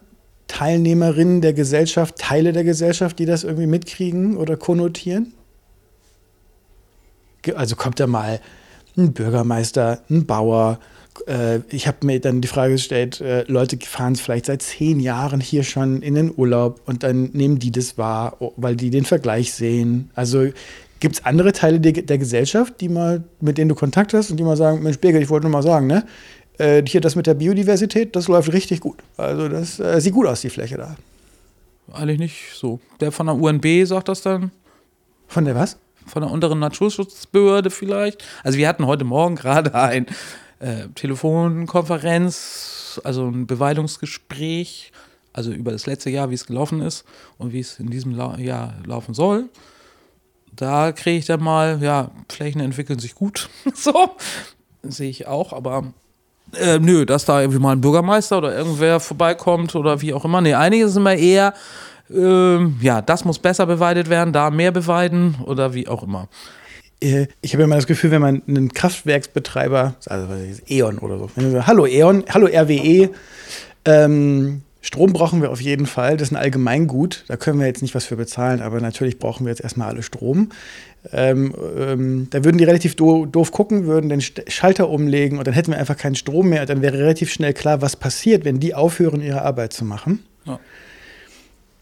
Teilnehmerinnen der Gesellschaft, Teile der Gesellschaft, die das irgendwie mitkriegen oder konnotieren? Also kommt da mal ein Bürgermeister, ein Bauer. Äh, ich habe mir dann die Frage gestellt, äh, Leute fahren vielleicht seit zehn Jahren hier schon in den Urlaub und dann nehmen die das wahr, weil die den Vergleich sehen. Also gibt es andere Teile der, der, Gesellschaft, die mal, mit denen du Kontakt hast und die mal sagen, Mensch, Birgit, ich wollte nur mal sagen, ne? Äh, hier das mit der Biodiversität, das läuft richtig gut. Also das sieht gut aus, die Fläche da. Eigentlich nicht so. Der von der UNB sagt das dann. Von der was? Von der unteren Naturschutzbehörde vielleicht. Also wir hatten heute Morgen gerade ein äh, Telefonkonferenz, also ein Beweidungsgespräch, also über das letzte Jahr, wie es gelaufen ist und wie es in diesem La Jahr laufen soll. Da kriege ich dann mal, ja, Flächen entwickeln sich gut. [LAUGHS] so, sehe ich auch, aber äh, nö, dass da irgendwie mal ein Bürgermeister oder irgendwer vorbeikommt oder wie auch immer. Nee, einige sind immer eher ähm, ja, das muss besser beweidet werden, da mehr beweiden oder wie auch immer. Äh, ich habe immer das Gefühl, wenn man einen Kraftwerksbetreiber, also E.ON oder so, wenn sagt, hallo E.ON, hallo RWE, ähm, Strom brauchen wir auf jeden Fall, das ist ein Allgemeingut, da können wir jetzt nicht was für bezahlen, aber natürlich brauchen wir jetzt erstmal alle Strom. Ähm, ähm, da würden die relativ do doof gucken, würden den Schalter umlegen und dann hätten wir einfach keinen Strom mehr. Dann wäre relativ schnell klar, was passiert, wenn die aufhören, ihre Arbeit zu machen. Ja.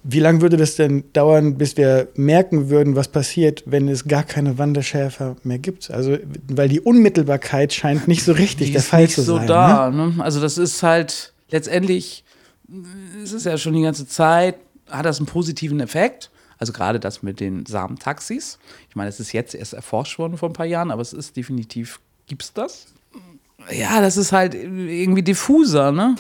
Wie lange würde das denn dauern, bis wir merken würden, was passiert, wenn es gar keine Wanderschäfer mehr gibt? Also, weil die Unmittelbarkeit scheint nicht so richtig die der Fall zu sein. so da. Ne? Ne? Also, das ist halt letztendlich, es ist ja schon die ganze Zeit, hat das einen positiven Effekt. Also gerade das mit den Samentaxis. Ich meine, es ist jetzt erst erforscht worden vor ein paar Jahren, aber es ist definitiv, gibt es das? Ja, das ist halt irgendwie diffuser, ne?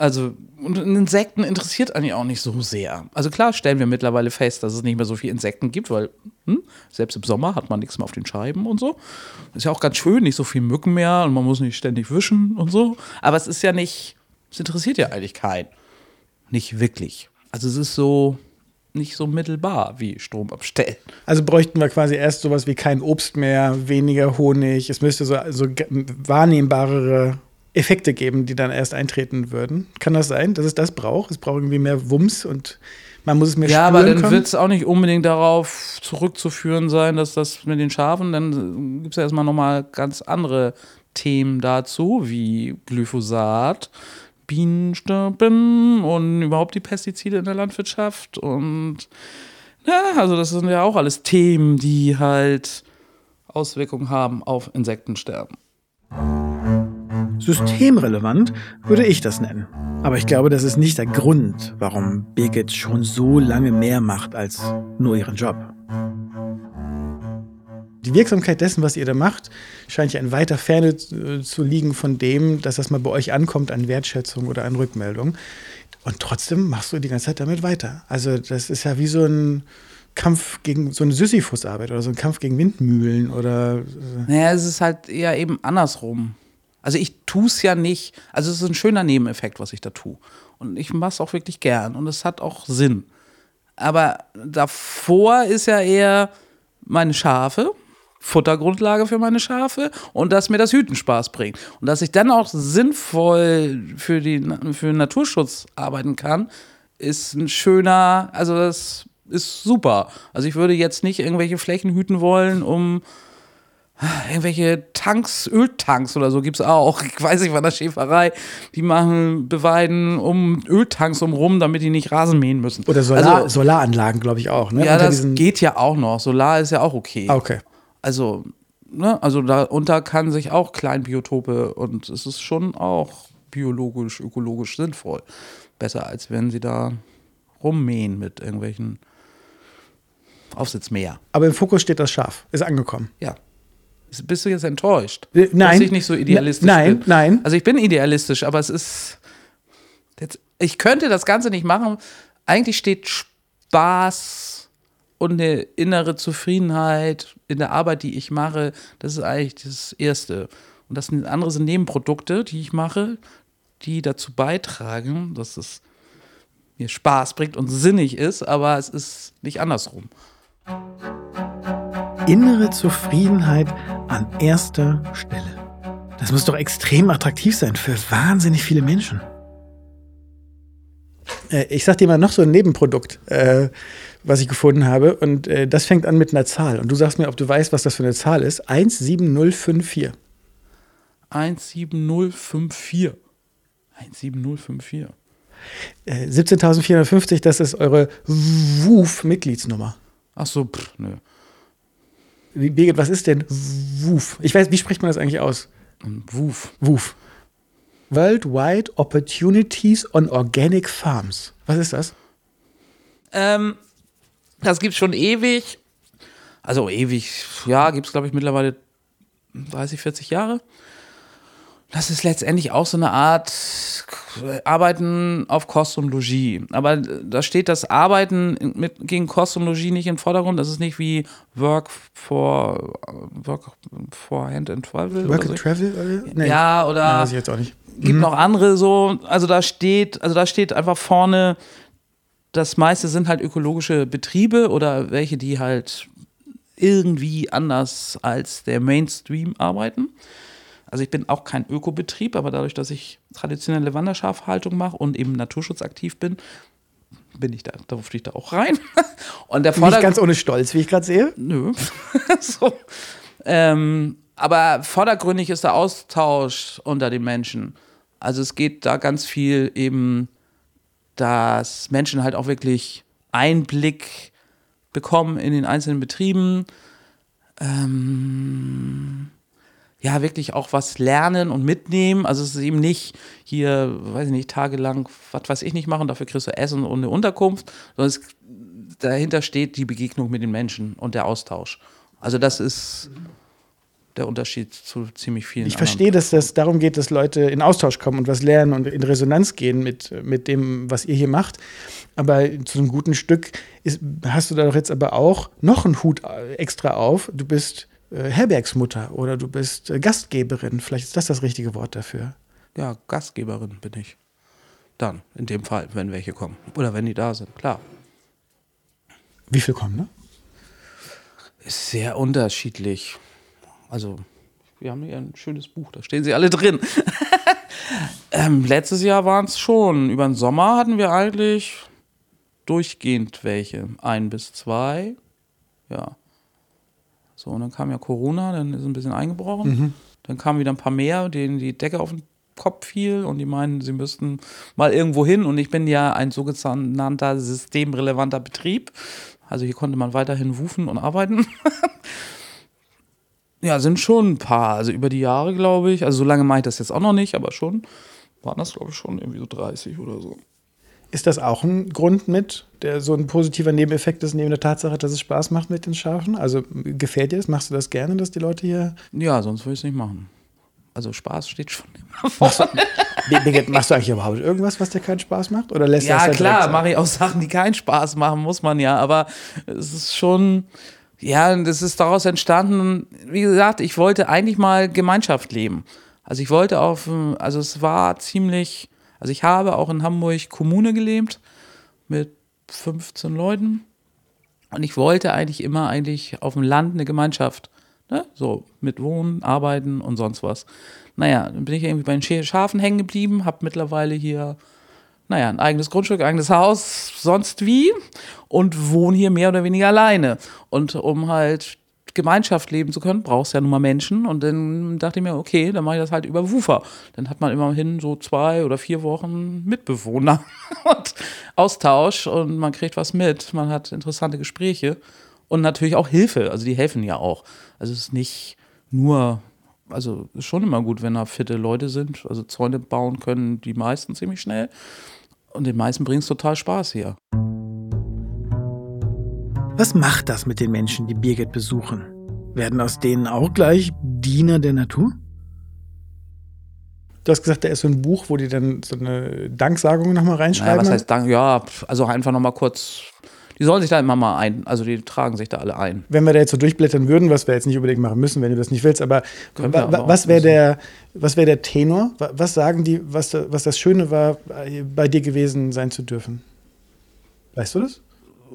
Also, und Insekten interessiert eigentlich auch nicht so sehr. Also klar stellen wir mittlerweile fest, dass es nicht mehr so viele Insekten gibt, weil hm, selbst im Sommer hat man nichts mehr auf den Scheiben und so. Ist ja auch ganz schön, nicht so viel Mücken mehr und man muss nicht ständig wischen und so. Aber es ist ja nicht, es interessiert ja eigentlich keinen. Nicht wirklich. Also es ist so nicht so mittelbar wie Strom abstellen. Also bräuchten wir quasi erst sowas wie kein Obst mehr, weniger Honig. Es müsste so, so wahrnehmbarere Effekte geben, die dann erst eintreten würden. Kann das sein, dass es das braucht? Es braucht irgendwie mehr Wumms und man muss es mehr Ja, aber dann wird es auch nicht unbedingt darauf zurückzuführen sein, dass das mit den Schafen, dann gibt es ja erstmal nochmal ganz andere Themen dazu, wie Glyphosat, Bienensterben und überhaupt die Pestizide in der Landwirtschaft und ja, also das sind ja auch alles Themen, die halt Auswirkungen haben auf Insektensterben. Systemrelevant würde ich das nennen. Aber ich glaube, das ist nicht der Grund, warum Birgit schon so lange mehr macht als nur ihren Job. Die Wirksamkeit dessen, was ihr da macht, scheint ja in weiter Ferne zu liegen von dem, dass das mal bei euch ankommt an Wertschätzung oder an Rückmeldung. Und trotzdem machst du die ganze Zeit damit weiter. Also das ist ja wie so ein Kampf gegen so eine Sisyphusarbeit oder so ein Kampf gegen Windmühlen oder. Äh naja, es ist halt eher eben andersrum. Also ich tue es ja nicht, also es ist ein schöner Nebeneffekt, was ich da tue. Und ich mache es auch wirklich gern und es hat auch Sinn. Aber davor ist ja eher meine Schafe, Futtergrundlage für meine Schafe und dass mir das Hüten Spaß bringt. Und dass ich dann auch sinnvoll für, die, für den Naturschutz arbeiten kann, ist ein schöner, also das ist super. Also ich würde jetzt nicht irgendwelche Flächen hüten wollen, um irgendwelche Tanks, Öltanks oder so gibt es auch. [LAUGHS] Ich weiß nicht, von der Schäferei. Die machen, beweiden um Öltanks umrum, damit die nicht Rasen mähen müssen. Oder Solar, also, Solaranlagen, glaube ich auch. Ne? Ja, Unter das geht ja auch noch. Solar ist ja auch okay. Ah, okay. Also, ne, also darunter kann sich auch Kleinbiotope und es ist schon auch biologisch, ökologisch sinnvoll. Besser als wenn sie da rummähen mit irgendwelchen Aufsitzmäher. Aber im Fokus steht das Schaf. Ist angekommen. Ja. Bist du jetzt enttäuscht? Äh, nein. Dass ich nicht so idealistisch nein, bin? Nein, nein. Also ich bin idealistisch, aber es ist. Jetzt, ich könnte das Ganze nicht machen. Eigentlich steht Spaß und eine innere Zufriedenheit in der Arbeit, die ich mache. Das ist eigentlich das Erste. Und das sind andere sind Nebenprodukte, die ich mache, die dazu beitragen, dass es mir Spaß bringt und sinnig ist, aber es ist nicht andersrum innere Zufriedenheit an erster Stelle. Das muss doch extrem attraktiv sein für wahnsinnig viele Menschen. Äh, ich sag dir mal noch so ein Nebenprodukt, äh, was ich gefunden habe. Und äh, das fängt an mit einer Zahl. Und du sagst mir, ob du weißt, was das für eine Zahl ist. 17054. 17054. 17054. 17.450, das ist eure WUF-Mitgliedsnummer. Ach so, pff, nö. Birgit, was ist denn WUF? Ich weiß, wie spricht man das eigentlich aus? WUF. WUF. Worldwide Opportunities on Organic Farms. Was ist das? Ähm, das gibt es schon ewig. Also ewig, ja, gibt es, glaube ich, mittlerweile 30, 40 Jahre. Das ist letztendlich auch so eine Art Arbeiten auf Kost und Logis. Aber da steht das Arbeiten mit, gegen Kost und Logis nicht im Vordergrund. Das ist nicht wie Work for, Work for Hand and Travel. Work and so. Travel? Nee. Ja, oder. Ja, weiß ich jetzt auch nicht. Gibt mhm. noch andere so. Also da steht, also da steht einfach vorne, das meiste sind halt ökologische Betriebe oder welche, die halt irgendwie anders als der Mainstream arbeiten. Also ich bin auch kein Ökobetrieb, aber dadurch, dass ich traditionelle Wanderschafhaltung mache und eben naturschutzaktiv bin, bin ich da, da durfte ich da auch rein. [LAUGHS] Und der Nicht ganz ohne Stolz, wie ich gerade sehe. Nö. [LAUGHS] so. Ähm, aber vordergründig ist der Austausch unter den Menschen. Also es geht da ganz viel eben, dass Menschen halt auch wirklich Einblick bekommen in den einzelnen Betrieben. Ähm, ja wirklich auch was lernen und mitnehmen. Also es ist eben nicht hier, weiß ich nicht, tagelang, was weiß ich nicht machen, dafür kriegst du Essen und eine Unterkunft, sondern es, dahinter steht die Begegnung mit den Menschen und der Austausch. Also das ist der Unterschied zu ziemlich vielen. Ich verstehe, dass das darum geht, dass Leute in Austausch kommen und was lernen und in Resonanz gehen mit, mit dem, was ihr hier macht. Aber zu einem guten Stück ist, hast du da doch jetzt aber auch noch einen Hut extra auf. Du bist äh, Herbergsmutter oder du bist äh, Gastgeberin. Vielleicht ist das das richtige Wort dafür. Ja, Gastgeberin bin ich. Dann, in dem Fall, wenn welche kommen. Oder wenn die da sind, klar. Wie viel kommen, ne? Ist sehr unterschiedlich. Also, wir haben hier ein schönes Buch, da stehen sie alle drin. [LAUGHS] ähm, letztes Jahr waren es schon. Über den Sommer hatten wir eigentlich durchgehend welche. Ein bis zwei. Ja. So, und dann kam ja Corona, dann ist ein bisschen eingebrochen. Mhm. Dann kamen wieder ein paar mehr, denen die Decke auf den Kopf fiel und die meinen, sie müssten mal irgendwo hin. Und ich bin ja ein sogenannter systemrelevanter Betrieb. Also hier konnte man weiterhin wufen und arbeiten. [LAUGHS] ja, sind schon ein paar. Also über die Jahre, glaube ich. Also so lange mache ich das jetzt auch noch nicht, aber schon waren das, glaube ich, schon irgendwie so 30 oder so. Ist das auch ein Grund mit, der so ein positiver Nebeneffekt ist, neben der Tatsache, dass es Spaß macht mit den Schafen? Also gefällt dir das? Machst du das gerne, dass die Leute hier. Ja, sonst würde ich es nicht machen. Also Spaß steht schon immer [LAUGHS] vor. Machst machst du eigentlich überhaupt irgendwas, was dir keinen Spaß macht? Oder lässt ja, das klar, mache ich auch Sachen, die keinen Spaß machen, muss man ja. Aber es ist schon, ja, das ist daraus entstanden, wie gesagt, ich wollte eigentlich mal Gemeinschaft leben. Also ich wollte auf, also es war ziemlich, also ich habe auch in Hamburg Kommune gelebt mit 15 Leuten. Und ich wollte eigentlich immer eigentlich auf dem Land eine Gemeinschaft. Ne? So mit Wohnen, Arbeiten und sonst was. Naja, dann bin ich irgendwie bei den Schafen hängen geblieben, habe mittlerweile hier, naja, ein eigenes Grundstück, eigenes Haus, sonst wie und wohne hier mehr oder weniger alleine. Und um halt Gemeinschaft leben zu können, brauchst ja nun mal Menschen. Und dann dachte ich mir, okay, dann mache ich das halt über Wufer. Dann hat man immerhin so zwei oder vier Wochen Mitbewohner [LAUGHS] und Austausch und man kriegt was mit. Man hat interessante Gespräche und natürlich auch Hilfe. Also die helfen ja auch. Also es ist nicht nur, also ist schon immer gut, wenn da fitte Leute sind. Also Zäune bauen können die meisten ziemlich schnell. Und den meisten bringt es total Spaß hier. Was macht das mit den Menschen, die Birgit besuchen? Werden aus denen auch gleich Diener der Natur? Du hast gesagt, da ist so ein Buch, wo die dann so eine Danksagung nochmal reinschreiben. Naja, was heißt Dank? Ja, also einfach nochmal kurz. Die sollen sich da immer mal ein, also die tragen sich da alle ein. Wenn wir da jetzt so durchblättern würden, was wir jetzt nicht unbedingt machen müssen, wenn du das nicht willst, aber, aber was wäre der, wär der Tenor? Was sagen die, was, was das Schöne war, bei dir gewesen sein zu dürfen? Weißt du das?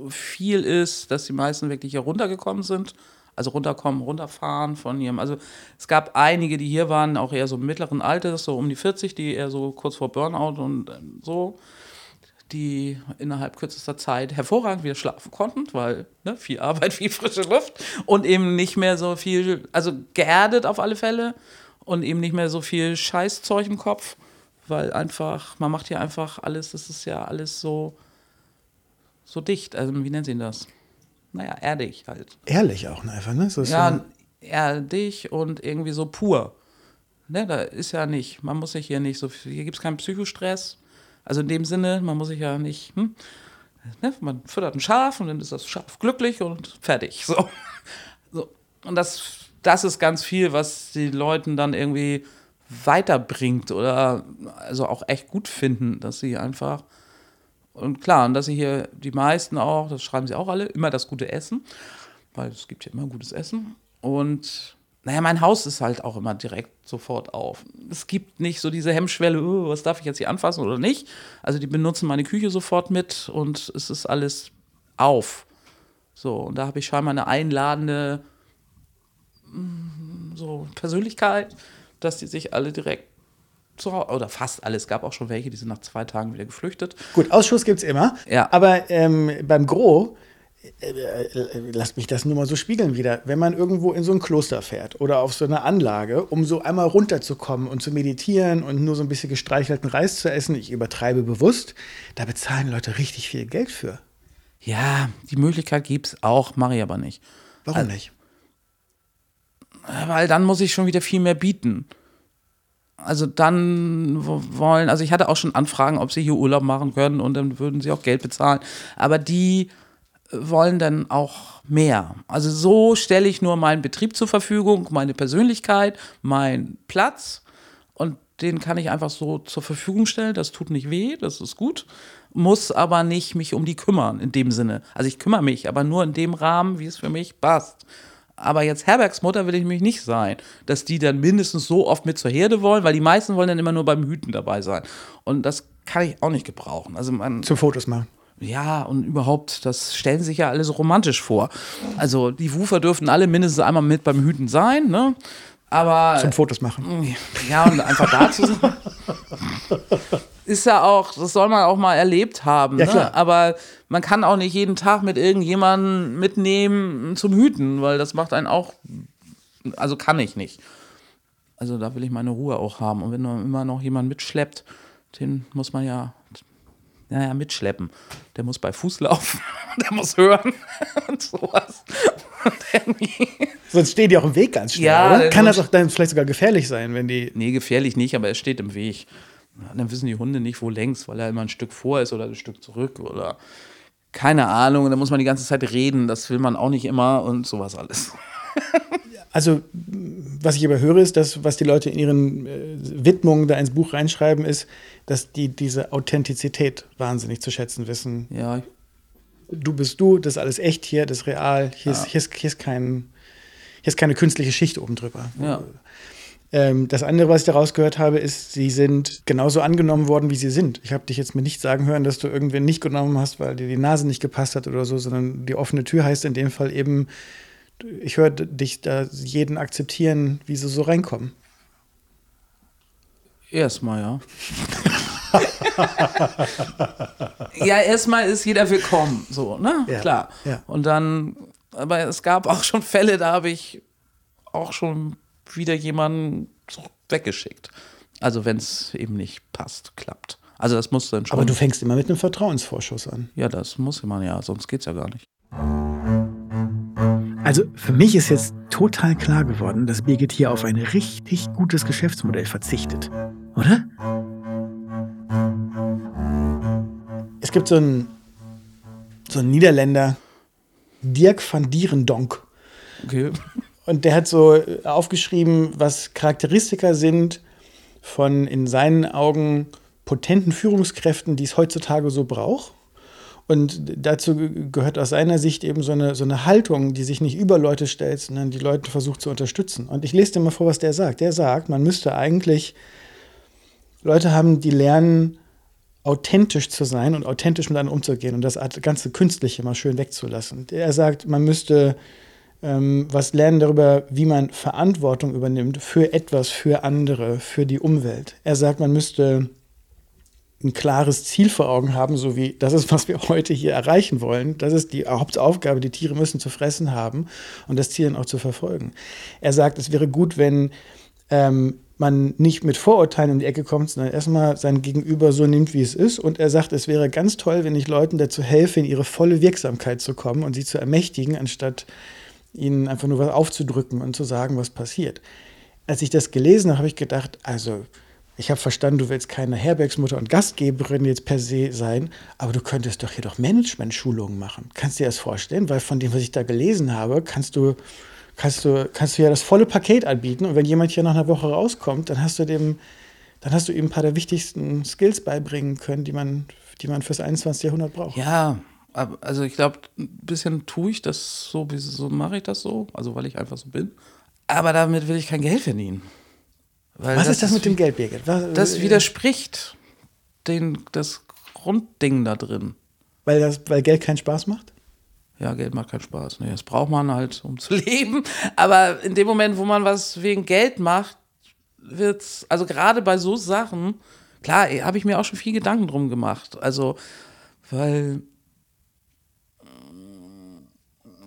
Viel ist, dass die meisten wirklich hier runtergekommen sind. Also runterkommen, runterfahren von ihrem. Also es gab einige, die hier waren, auch eher so mittleren Alters, so um die 40, die eher so kurz vor Burnout und ähm, so, die innerhalb kürzester Zeit hervorragend wieder schlafen konnten, weil ne, viel Arbeit, [LAUGHS] viel frische Luft und eben nicht mehr so viel, also geerdet auf alle Fälle und eben nicht mehr so viel Scheißzeug im Kopf, weil einfach, man macht hier einfach alles, das ist ja alles so so dicht. Also, wie nennt sie das? Naja, erdig halt. Ehrlich auch einfach, ne? So ja, so erdig und irgendwie so pur. Ne, da ist ja nicht, man muss sich hier nicht so, hier gibt es keinen Psychostress. Also in dem Sinne, man muss sich ja nicht, hm, ne, man füttert ein Schaf und dann ist das Schaf glücklich und fertig. So. so. Und das, das ist ganz viel, was die Leuten dann irgendwie weiterbringt oder also auch echt gut finden, dass sie einfach und klar, und dass sie hier die meisten auch, das schreiben sie auch alle, immer das gute Essen, weil es gibt ja immer gutes Essen. Und naja, mein Haus ist halt auch immer direkt sofort auf. Es gibt nicht so diese Hemmschwelle, oh, was darf ich jetzt hier anfassen oder nicht. Also die benutzen meine Küche sofort mit und es ist alles auf. So, und da habe ich scheinbar eine einladende mm, so Persönlichkeit, dass die sich alle direkt zu Hause, oder fast alles. Es gab auch schon welche, die sind nach zwei Tagen wieder geflüchtet. Gut, Ausschuss gibt es immer. Ja. Aber ähm, beim Gro, äh, äh, lasst mich das nur mal so spiegeln wieder, wenn man irgendwo in so ein Kloster fährt oder auf so eine Anlage, um so einmal runterzukommen und zu meditieren und nur so ein bisschen gestreichelten Reis zu essen, ich übertreibe bewusst, da bezahlen Leute richtig viel Geld für. Ja, die Möglichkeit gibt es auch, mache ich aber nicht. Warum also, nicht? Weil dann muss ich schon wieder viel mehr bieten also dann wollen, also ich hatte auch schon Anfragen, ob sie hier Urlaub machen können und dann würden sie auch Geld bezahlen. Aber die wollen dann auch mehr. Also so stelle ich nur meinen Betrieb zur Verfügung, meine Persönlichkeit, meinen Platz und den kann ich einfach so zur Verfügung stellen. Das tut nicht weh, das ist gut, muss aber nicht mich um die kümmern in dem Sinne. Also ich kümmere mich, aber nur in dem Rahmen, wie es für mich passt. Aber jetzt Herbergsmutter will ich mich nicht sein, dass die dann mindestens so oft mit zur Herde wollen, weil die meisten wollen dann immer nur beim Hüten dabei sein. Und das kann ich auch nicht gebrauchen. Also man, Zum Fotos machen. Ja, und überhaupt, das stellen sich ja alle so romantisch vor. Also die Wufer dürften alle mindestens einmal mit beim Hüten sein, ne? Aber. Zum Fotos machen. Ja, und einfach dazu sein. [LAUGHS] ist ja auch, das soll man auch mal erlebt haben. Ja, ne? Aber man kann auch nicht jeden Tag mit irgendjemandem mitnehmen zum Hüten, weil das macht einen auch, also kann ich nicht. Also da will ich meine Ruhe auch haben. Und wenn man immer noch jemand mitschleppt, den muss man ja, naja, mitschleppen. Der muss bei Fuß laufen, [LAUGHS] der muss hören [LAUGHS] und sowas. [LAUGHS] Sonst stehen die auch im Weg ganz schnell, ja? Kann das auch dann vielleicht sogar gefährlich sein, wenn die. Nee, gefährlich nicht, aber er steht im Weg. Dann wissen die Hunde nicht, wo längs, weil er immer ein Stück vor ist oder ein Stück zurück oder keine Ahnung. Da muss man die ganze Zeit reden, das will man auch nicht immer und sowas alles. [LAUGHS] Also, was ich aber höre, ist, dass, was die Leute in ihren äh, Widmungen da ins Buch reinschreiben, ist, dass die diese Authentizität wahnsinnig zu schätzen wissen. Ja. Du bist du, das ist alles echt hier, das ist real. Hier, ja. ist, hier, ist, hier, ist kein, hier ist keine künstliche Schicht oben drüber. Ja. Ähm, das andere, was ich daraus gehört habe, ist, sie sind genauso angenommen worden, wie sie sind. Ich habe dich jetzt mir nicht sagen hören, dass du irgendwen nicht genommen hast, weil dir die Nase nicht gepasst hat oder so, sondern die offene Tür heißt in dem Fall eben, ich höre dich da jeden akzeptieren, wie sie so reinkommen. Erstmal, ja. [LAUGHS] ja, erstmal ist jeder willkommen, so, ne? Ja, Klar. ja. Und dann, aber es gab auch schon Fälle, da habe ich auch schon wieder jemanden weggeschickt. Also wenn es eben nicht passt, klappt. Also das muss dann schon. Aber du fängst immer mit einem Vertrauensvorschuss an. Ja, das muss man ja, sonst geht's ja gar nicht. Also für mich ist jetzt total klar geworden, dass Birgit hier auf ein richtig gutes Geschäftsmodell verzichtet. Oder? Es gibt so einen, so einen Niederländer, Dirk van Dierendonk. Okay. Und der hat so aufgeschrieben, was Charakteristika sind von in seinen Augen potenten Führungskräften, die es heutzutage so braucht. Und dazu gehört aus seiner Sicht eben so eine, so eine Haltung, die sich nicht über Leute stellt, sondern die Leute versucht zu unterstützen. Und ich lese dir mal vor, was der sagt. Der sagt, man müsste eigentlich Leute haben, die lernen, authentisch zu sein und authentisch mit anderen umzugehen und das ganze Künstliche mal schön wegzulassen. Er sagt, man müsste was lernen darüber, wie man Verantwortung übernimmt für etwas, für andere, für die Umwelt. Er sagt, man müsste ein klares Ziel vor Augen haben, so wie das ist, was wir heute hier erreichen wollen. Das ist die Hauptaufgabe. Die Tiere müssen zu fressen haben und das Ziel dann auch zu verfolgen. Er sagt, es wäre gut, wenn ähm, man nicht mit Vorurteilen in die Ecke kommt, sondern erstmal sein Gegenüber so nimmt, wie es ist. Und er sagt, es wäre ganz toll, wenn ich Leuten dazu helfe, in ihre volle Wirksamkeit zu kommen und sie zu ermächtigen, anstatt ihnen einfach nur was aufzudrücken und zu sagen, was passiert. Als ich das gelesen habe, habe ich gedacht, also ich habe verstanden, du willst keine Herbergsmutter und Gastgeberin jetzt per se sein, aber du könntest doch hier doch Management-Schulungen machen. Kannst du dir das vorstellen? Weil von dem, was ich da gelesen habe, kannst du, kannst du, kannst du ja das volle Paket anbieten. Und wenn jemand hier nach einer Woche rauskommt, dann hast du dem, dann hast du ihm ein paar der wichtigsten Skills beibringen können, die man, die man fürs 21. Jahrhundert braucht. Ja, also ich glaube, ein bisschen tue ich das so, so mache ich das so, also weil ich einfach so bin. Aber damit will ich kein Geld verdienen. Was ist das mit dem Geld, Birgit? Was, das widerspricht den, das Grundding da drin. Weil, das, weil Geld keinen Spaß macht? Ja, Geld macht keinen Spaß. Nee, das braucht man halt, um [LAUGHS] zu leben. Aber in dem Moment, wo man was wegen Geld macht, wird's, also gerade bei so Sachen, klar, habe ich mir auch schon viel Gedanken drum gemacht. Also, weil,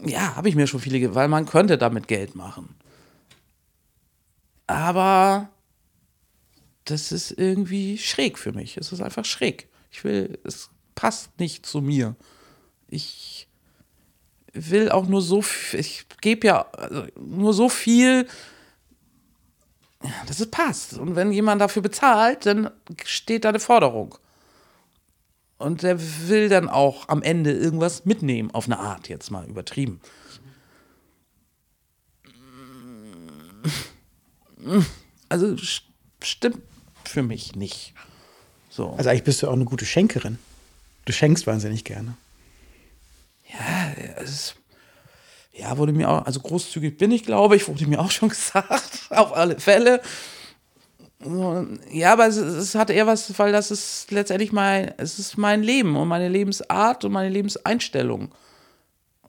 ja, habe ich mir schon viele, weil man könnte damit Geld machen. Aber das ist irgendwie schräg für mich. Es ist einfach schräg. Ich will, es passt nicht zu mir. Ich will auch nur so, ich gebe ja also nur so viel, dass es passt. Und wenn jemand dafür bezahlt, dann steht da eine Forderung. Und der will dann auch am Ende irgendwas mitnehmen, auf eine Art, jetzt mal übertrieben. Also stimmt für mich nicht. So. Also eigentlich bist du auch eine gute Schenkerin. Du schenkst wahnsinnig gerne. Ja, es ja, wurde mir auch, also großzügig bin ich, glaube ich, wurde mir auch schon [LAUGHS] gesagt, auf alle Fälle. Ja, aber es, es, hat eher was, weil das ist letztendlich mein, es ist mein Leben und meine Lebensart und meine Lebenseinstellung.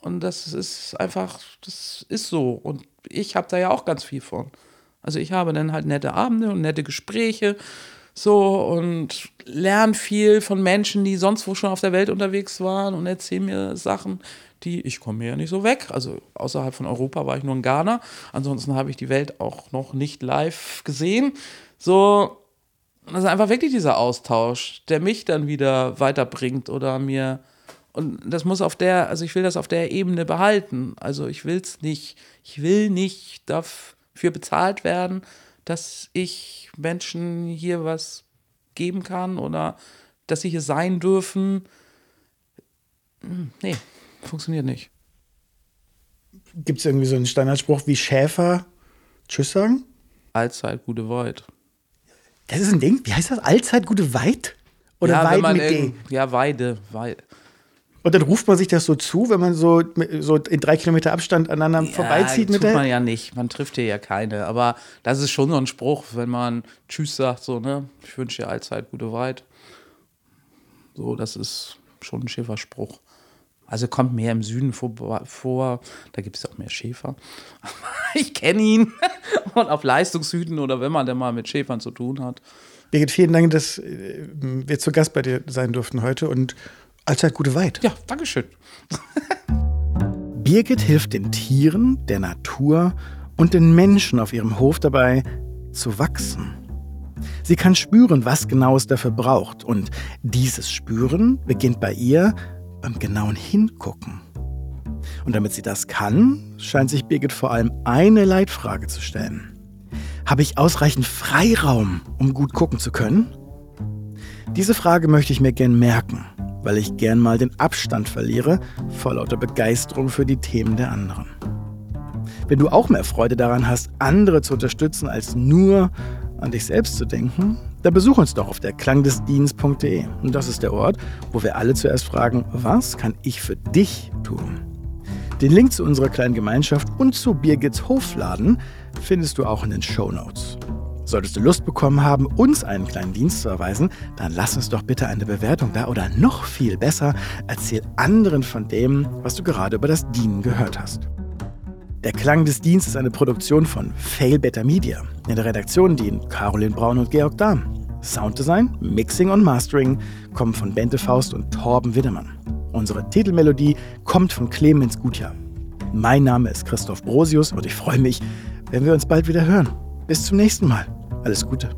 Und das ist einfach, das ist so. Und ich habe da ja auch ganz viel von. Also ich habe dann halt nette Abende und nette Gespräche so und lerne viel von Menschen, die sonst wo schon auf der Welt unterwegs waren und erzählen mir Sachen, die ich komme mir ja nicht so weg. Also außerhalb von Europa war ich nur in Ghana. Ansonsten habe ich die Welt auch noch nicht live gesehen. So, das ist einfach wirklich dieser Austausch, der mich dann wieder weiterbringt oder mir und das muss auf der, also ich will das auf der Ebene behalten. Also ich will es nicht, ich will nicht dafür bezahlt werden, dass ich Menschen hier was geben kann oder dass sie hier sein dürfen. Nee, funktioniert nicht. Gibt es irgendwie so einen Standardspruch wie Schäfer Tschüss sagen? Allzeit gute Weit. Das ist ein Ding. Wie heißt das? Allzeit gute Weit? Oder ja, Weid mit D? Ja, Weide. Weide. Und dann ruft man sich das so zu, wenn man so, so in drei Kilometer Abstand aneinander ja, vorbeizieht mit tut man ja nicht. Man trifft hier ja keine. Aber das ist schon so ein Spruch, wenn man Tschüss sagt, so, ne? Ich wünsche dir allzeit gute Weit. So, das ist schon ein Schäferspruch. Also kommt mehr im Süden vor, vor. da gibt es auch mehr Schäfer. [LAUGHS] ich kenne ihn. [LAUGHS] Und auf Leistungshüten oder wenn man denn mal mit Schäfern zu tun hat. Birgit, vielen Dank, dass äh, wir zu Gast bei dir sein durften heute und allzeit gute Weit. Ja, Dankeschön. [LAUGHS] Birgit hilft den Tieren, der Natur und den Menschen auf ihrem Hof dabei zu wachsen. Sie kann spüren, was genau es dafür braucht. Und dieses Spüren beginnt bei ihr beim genauen Hingucken. Und damit sie das kann, scheint sich Birgit vor allem eine Leitfrage zu stellen. Habe ich ausreichend Freiraum, um gut gucken zu können? Diese Frage möchte ich mir gern merken, weil ich gern mal den Abstand verliere vor lauter Begeisterung für die Themen der anderen. Wenn du auch mehr Freude daran hast, andere zu unterstützen, als nur an dich selbst zu denken, dann besuch uns doch auf der klangdesdienst.de. Und das ist der Ort, wo wir alle zuerst fragen, was kann ich für dich tun? Den Link zu unserer kleinen Gemeinschaft und zu Birgits Hofladen findest du auch in den Show Notes. Solltest du Lust bekommen haben, uns einen kleinen Dienst zu erweisen, dann lass uns doch bitte eine Bewertung da oder noch viel besser, erzähl anderen von dem, was du gerade über das Dienen gehört hast. Der Klang des Dienstes ist eine Produktion von Fail Better Media. In der Redaktion dienen Caroline Braun und Georg Dahm. Sounddesign, Mixing und Mastering kommen von Bente Faust und Torben Widdemann. Unsere Titelmelodie kommt von Clemens Gutjahr. Mein Name ist Christoph Brosius und ich freue mich, wenn wir uns bald wieder hören. Bis zum nächsten Mal. Alles Gute.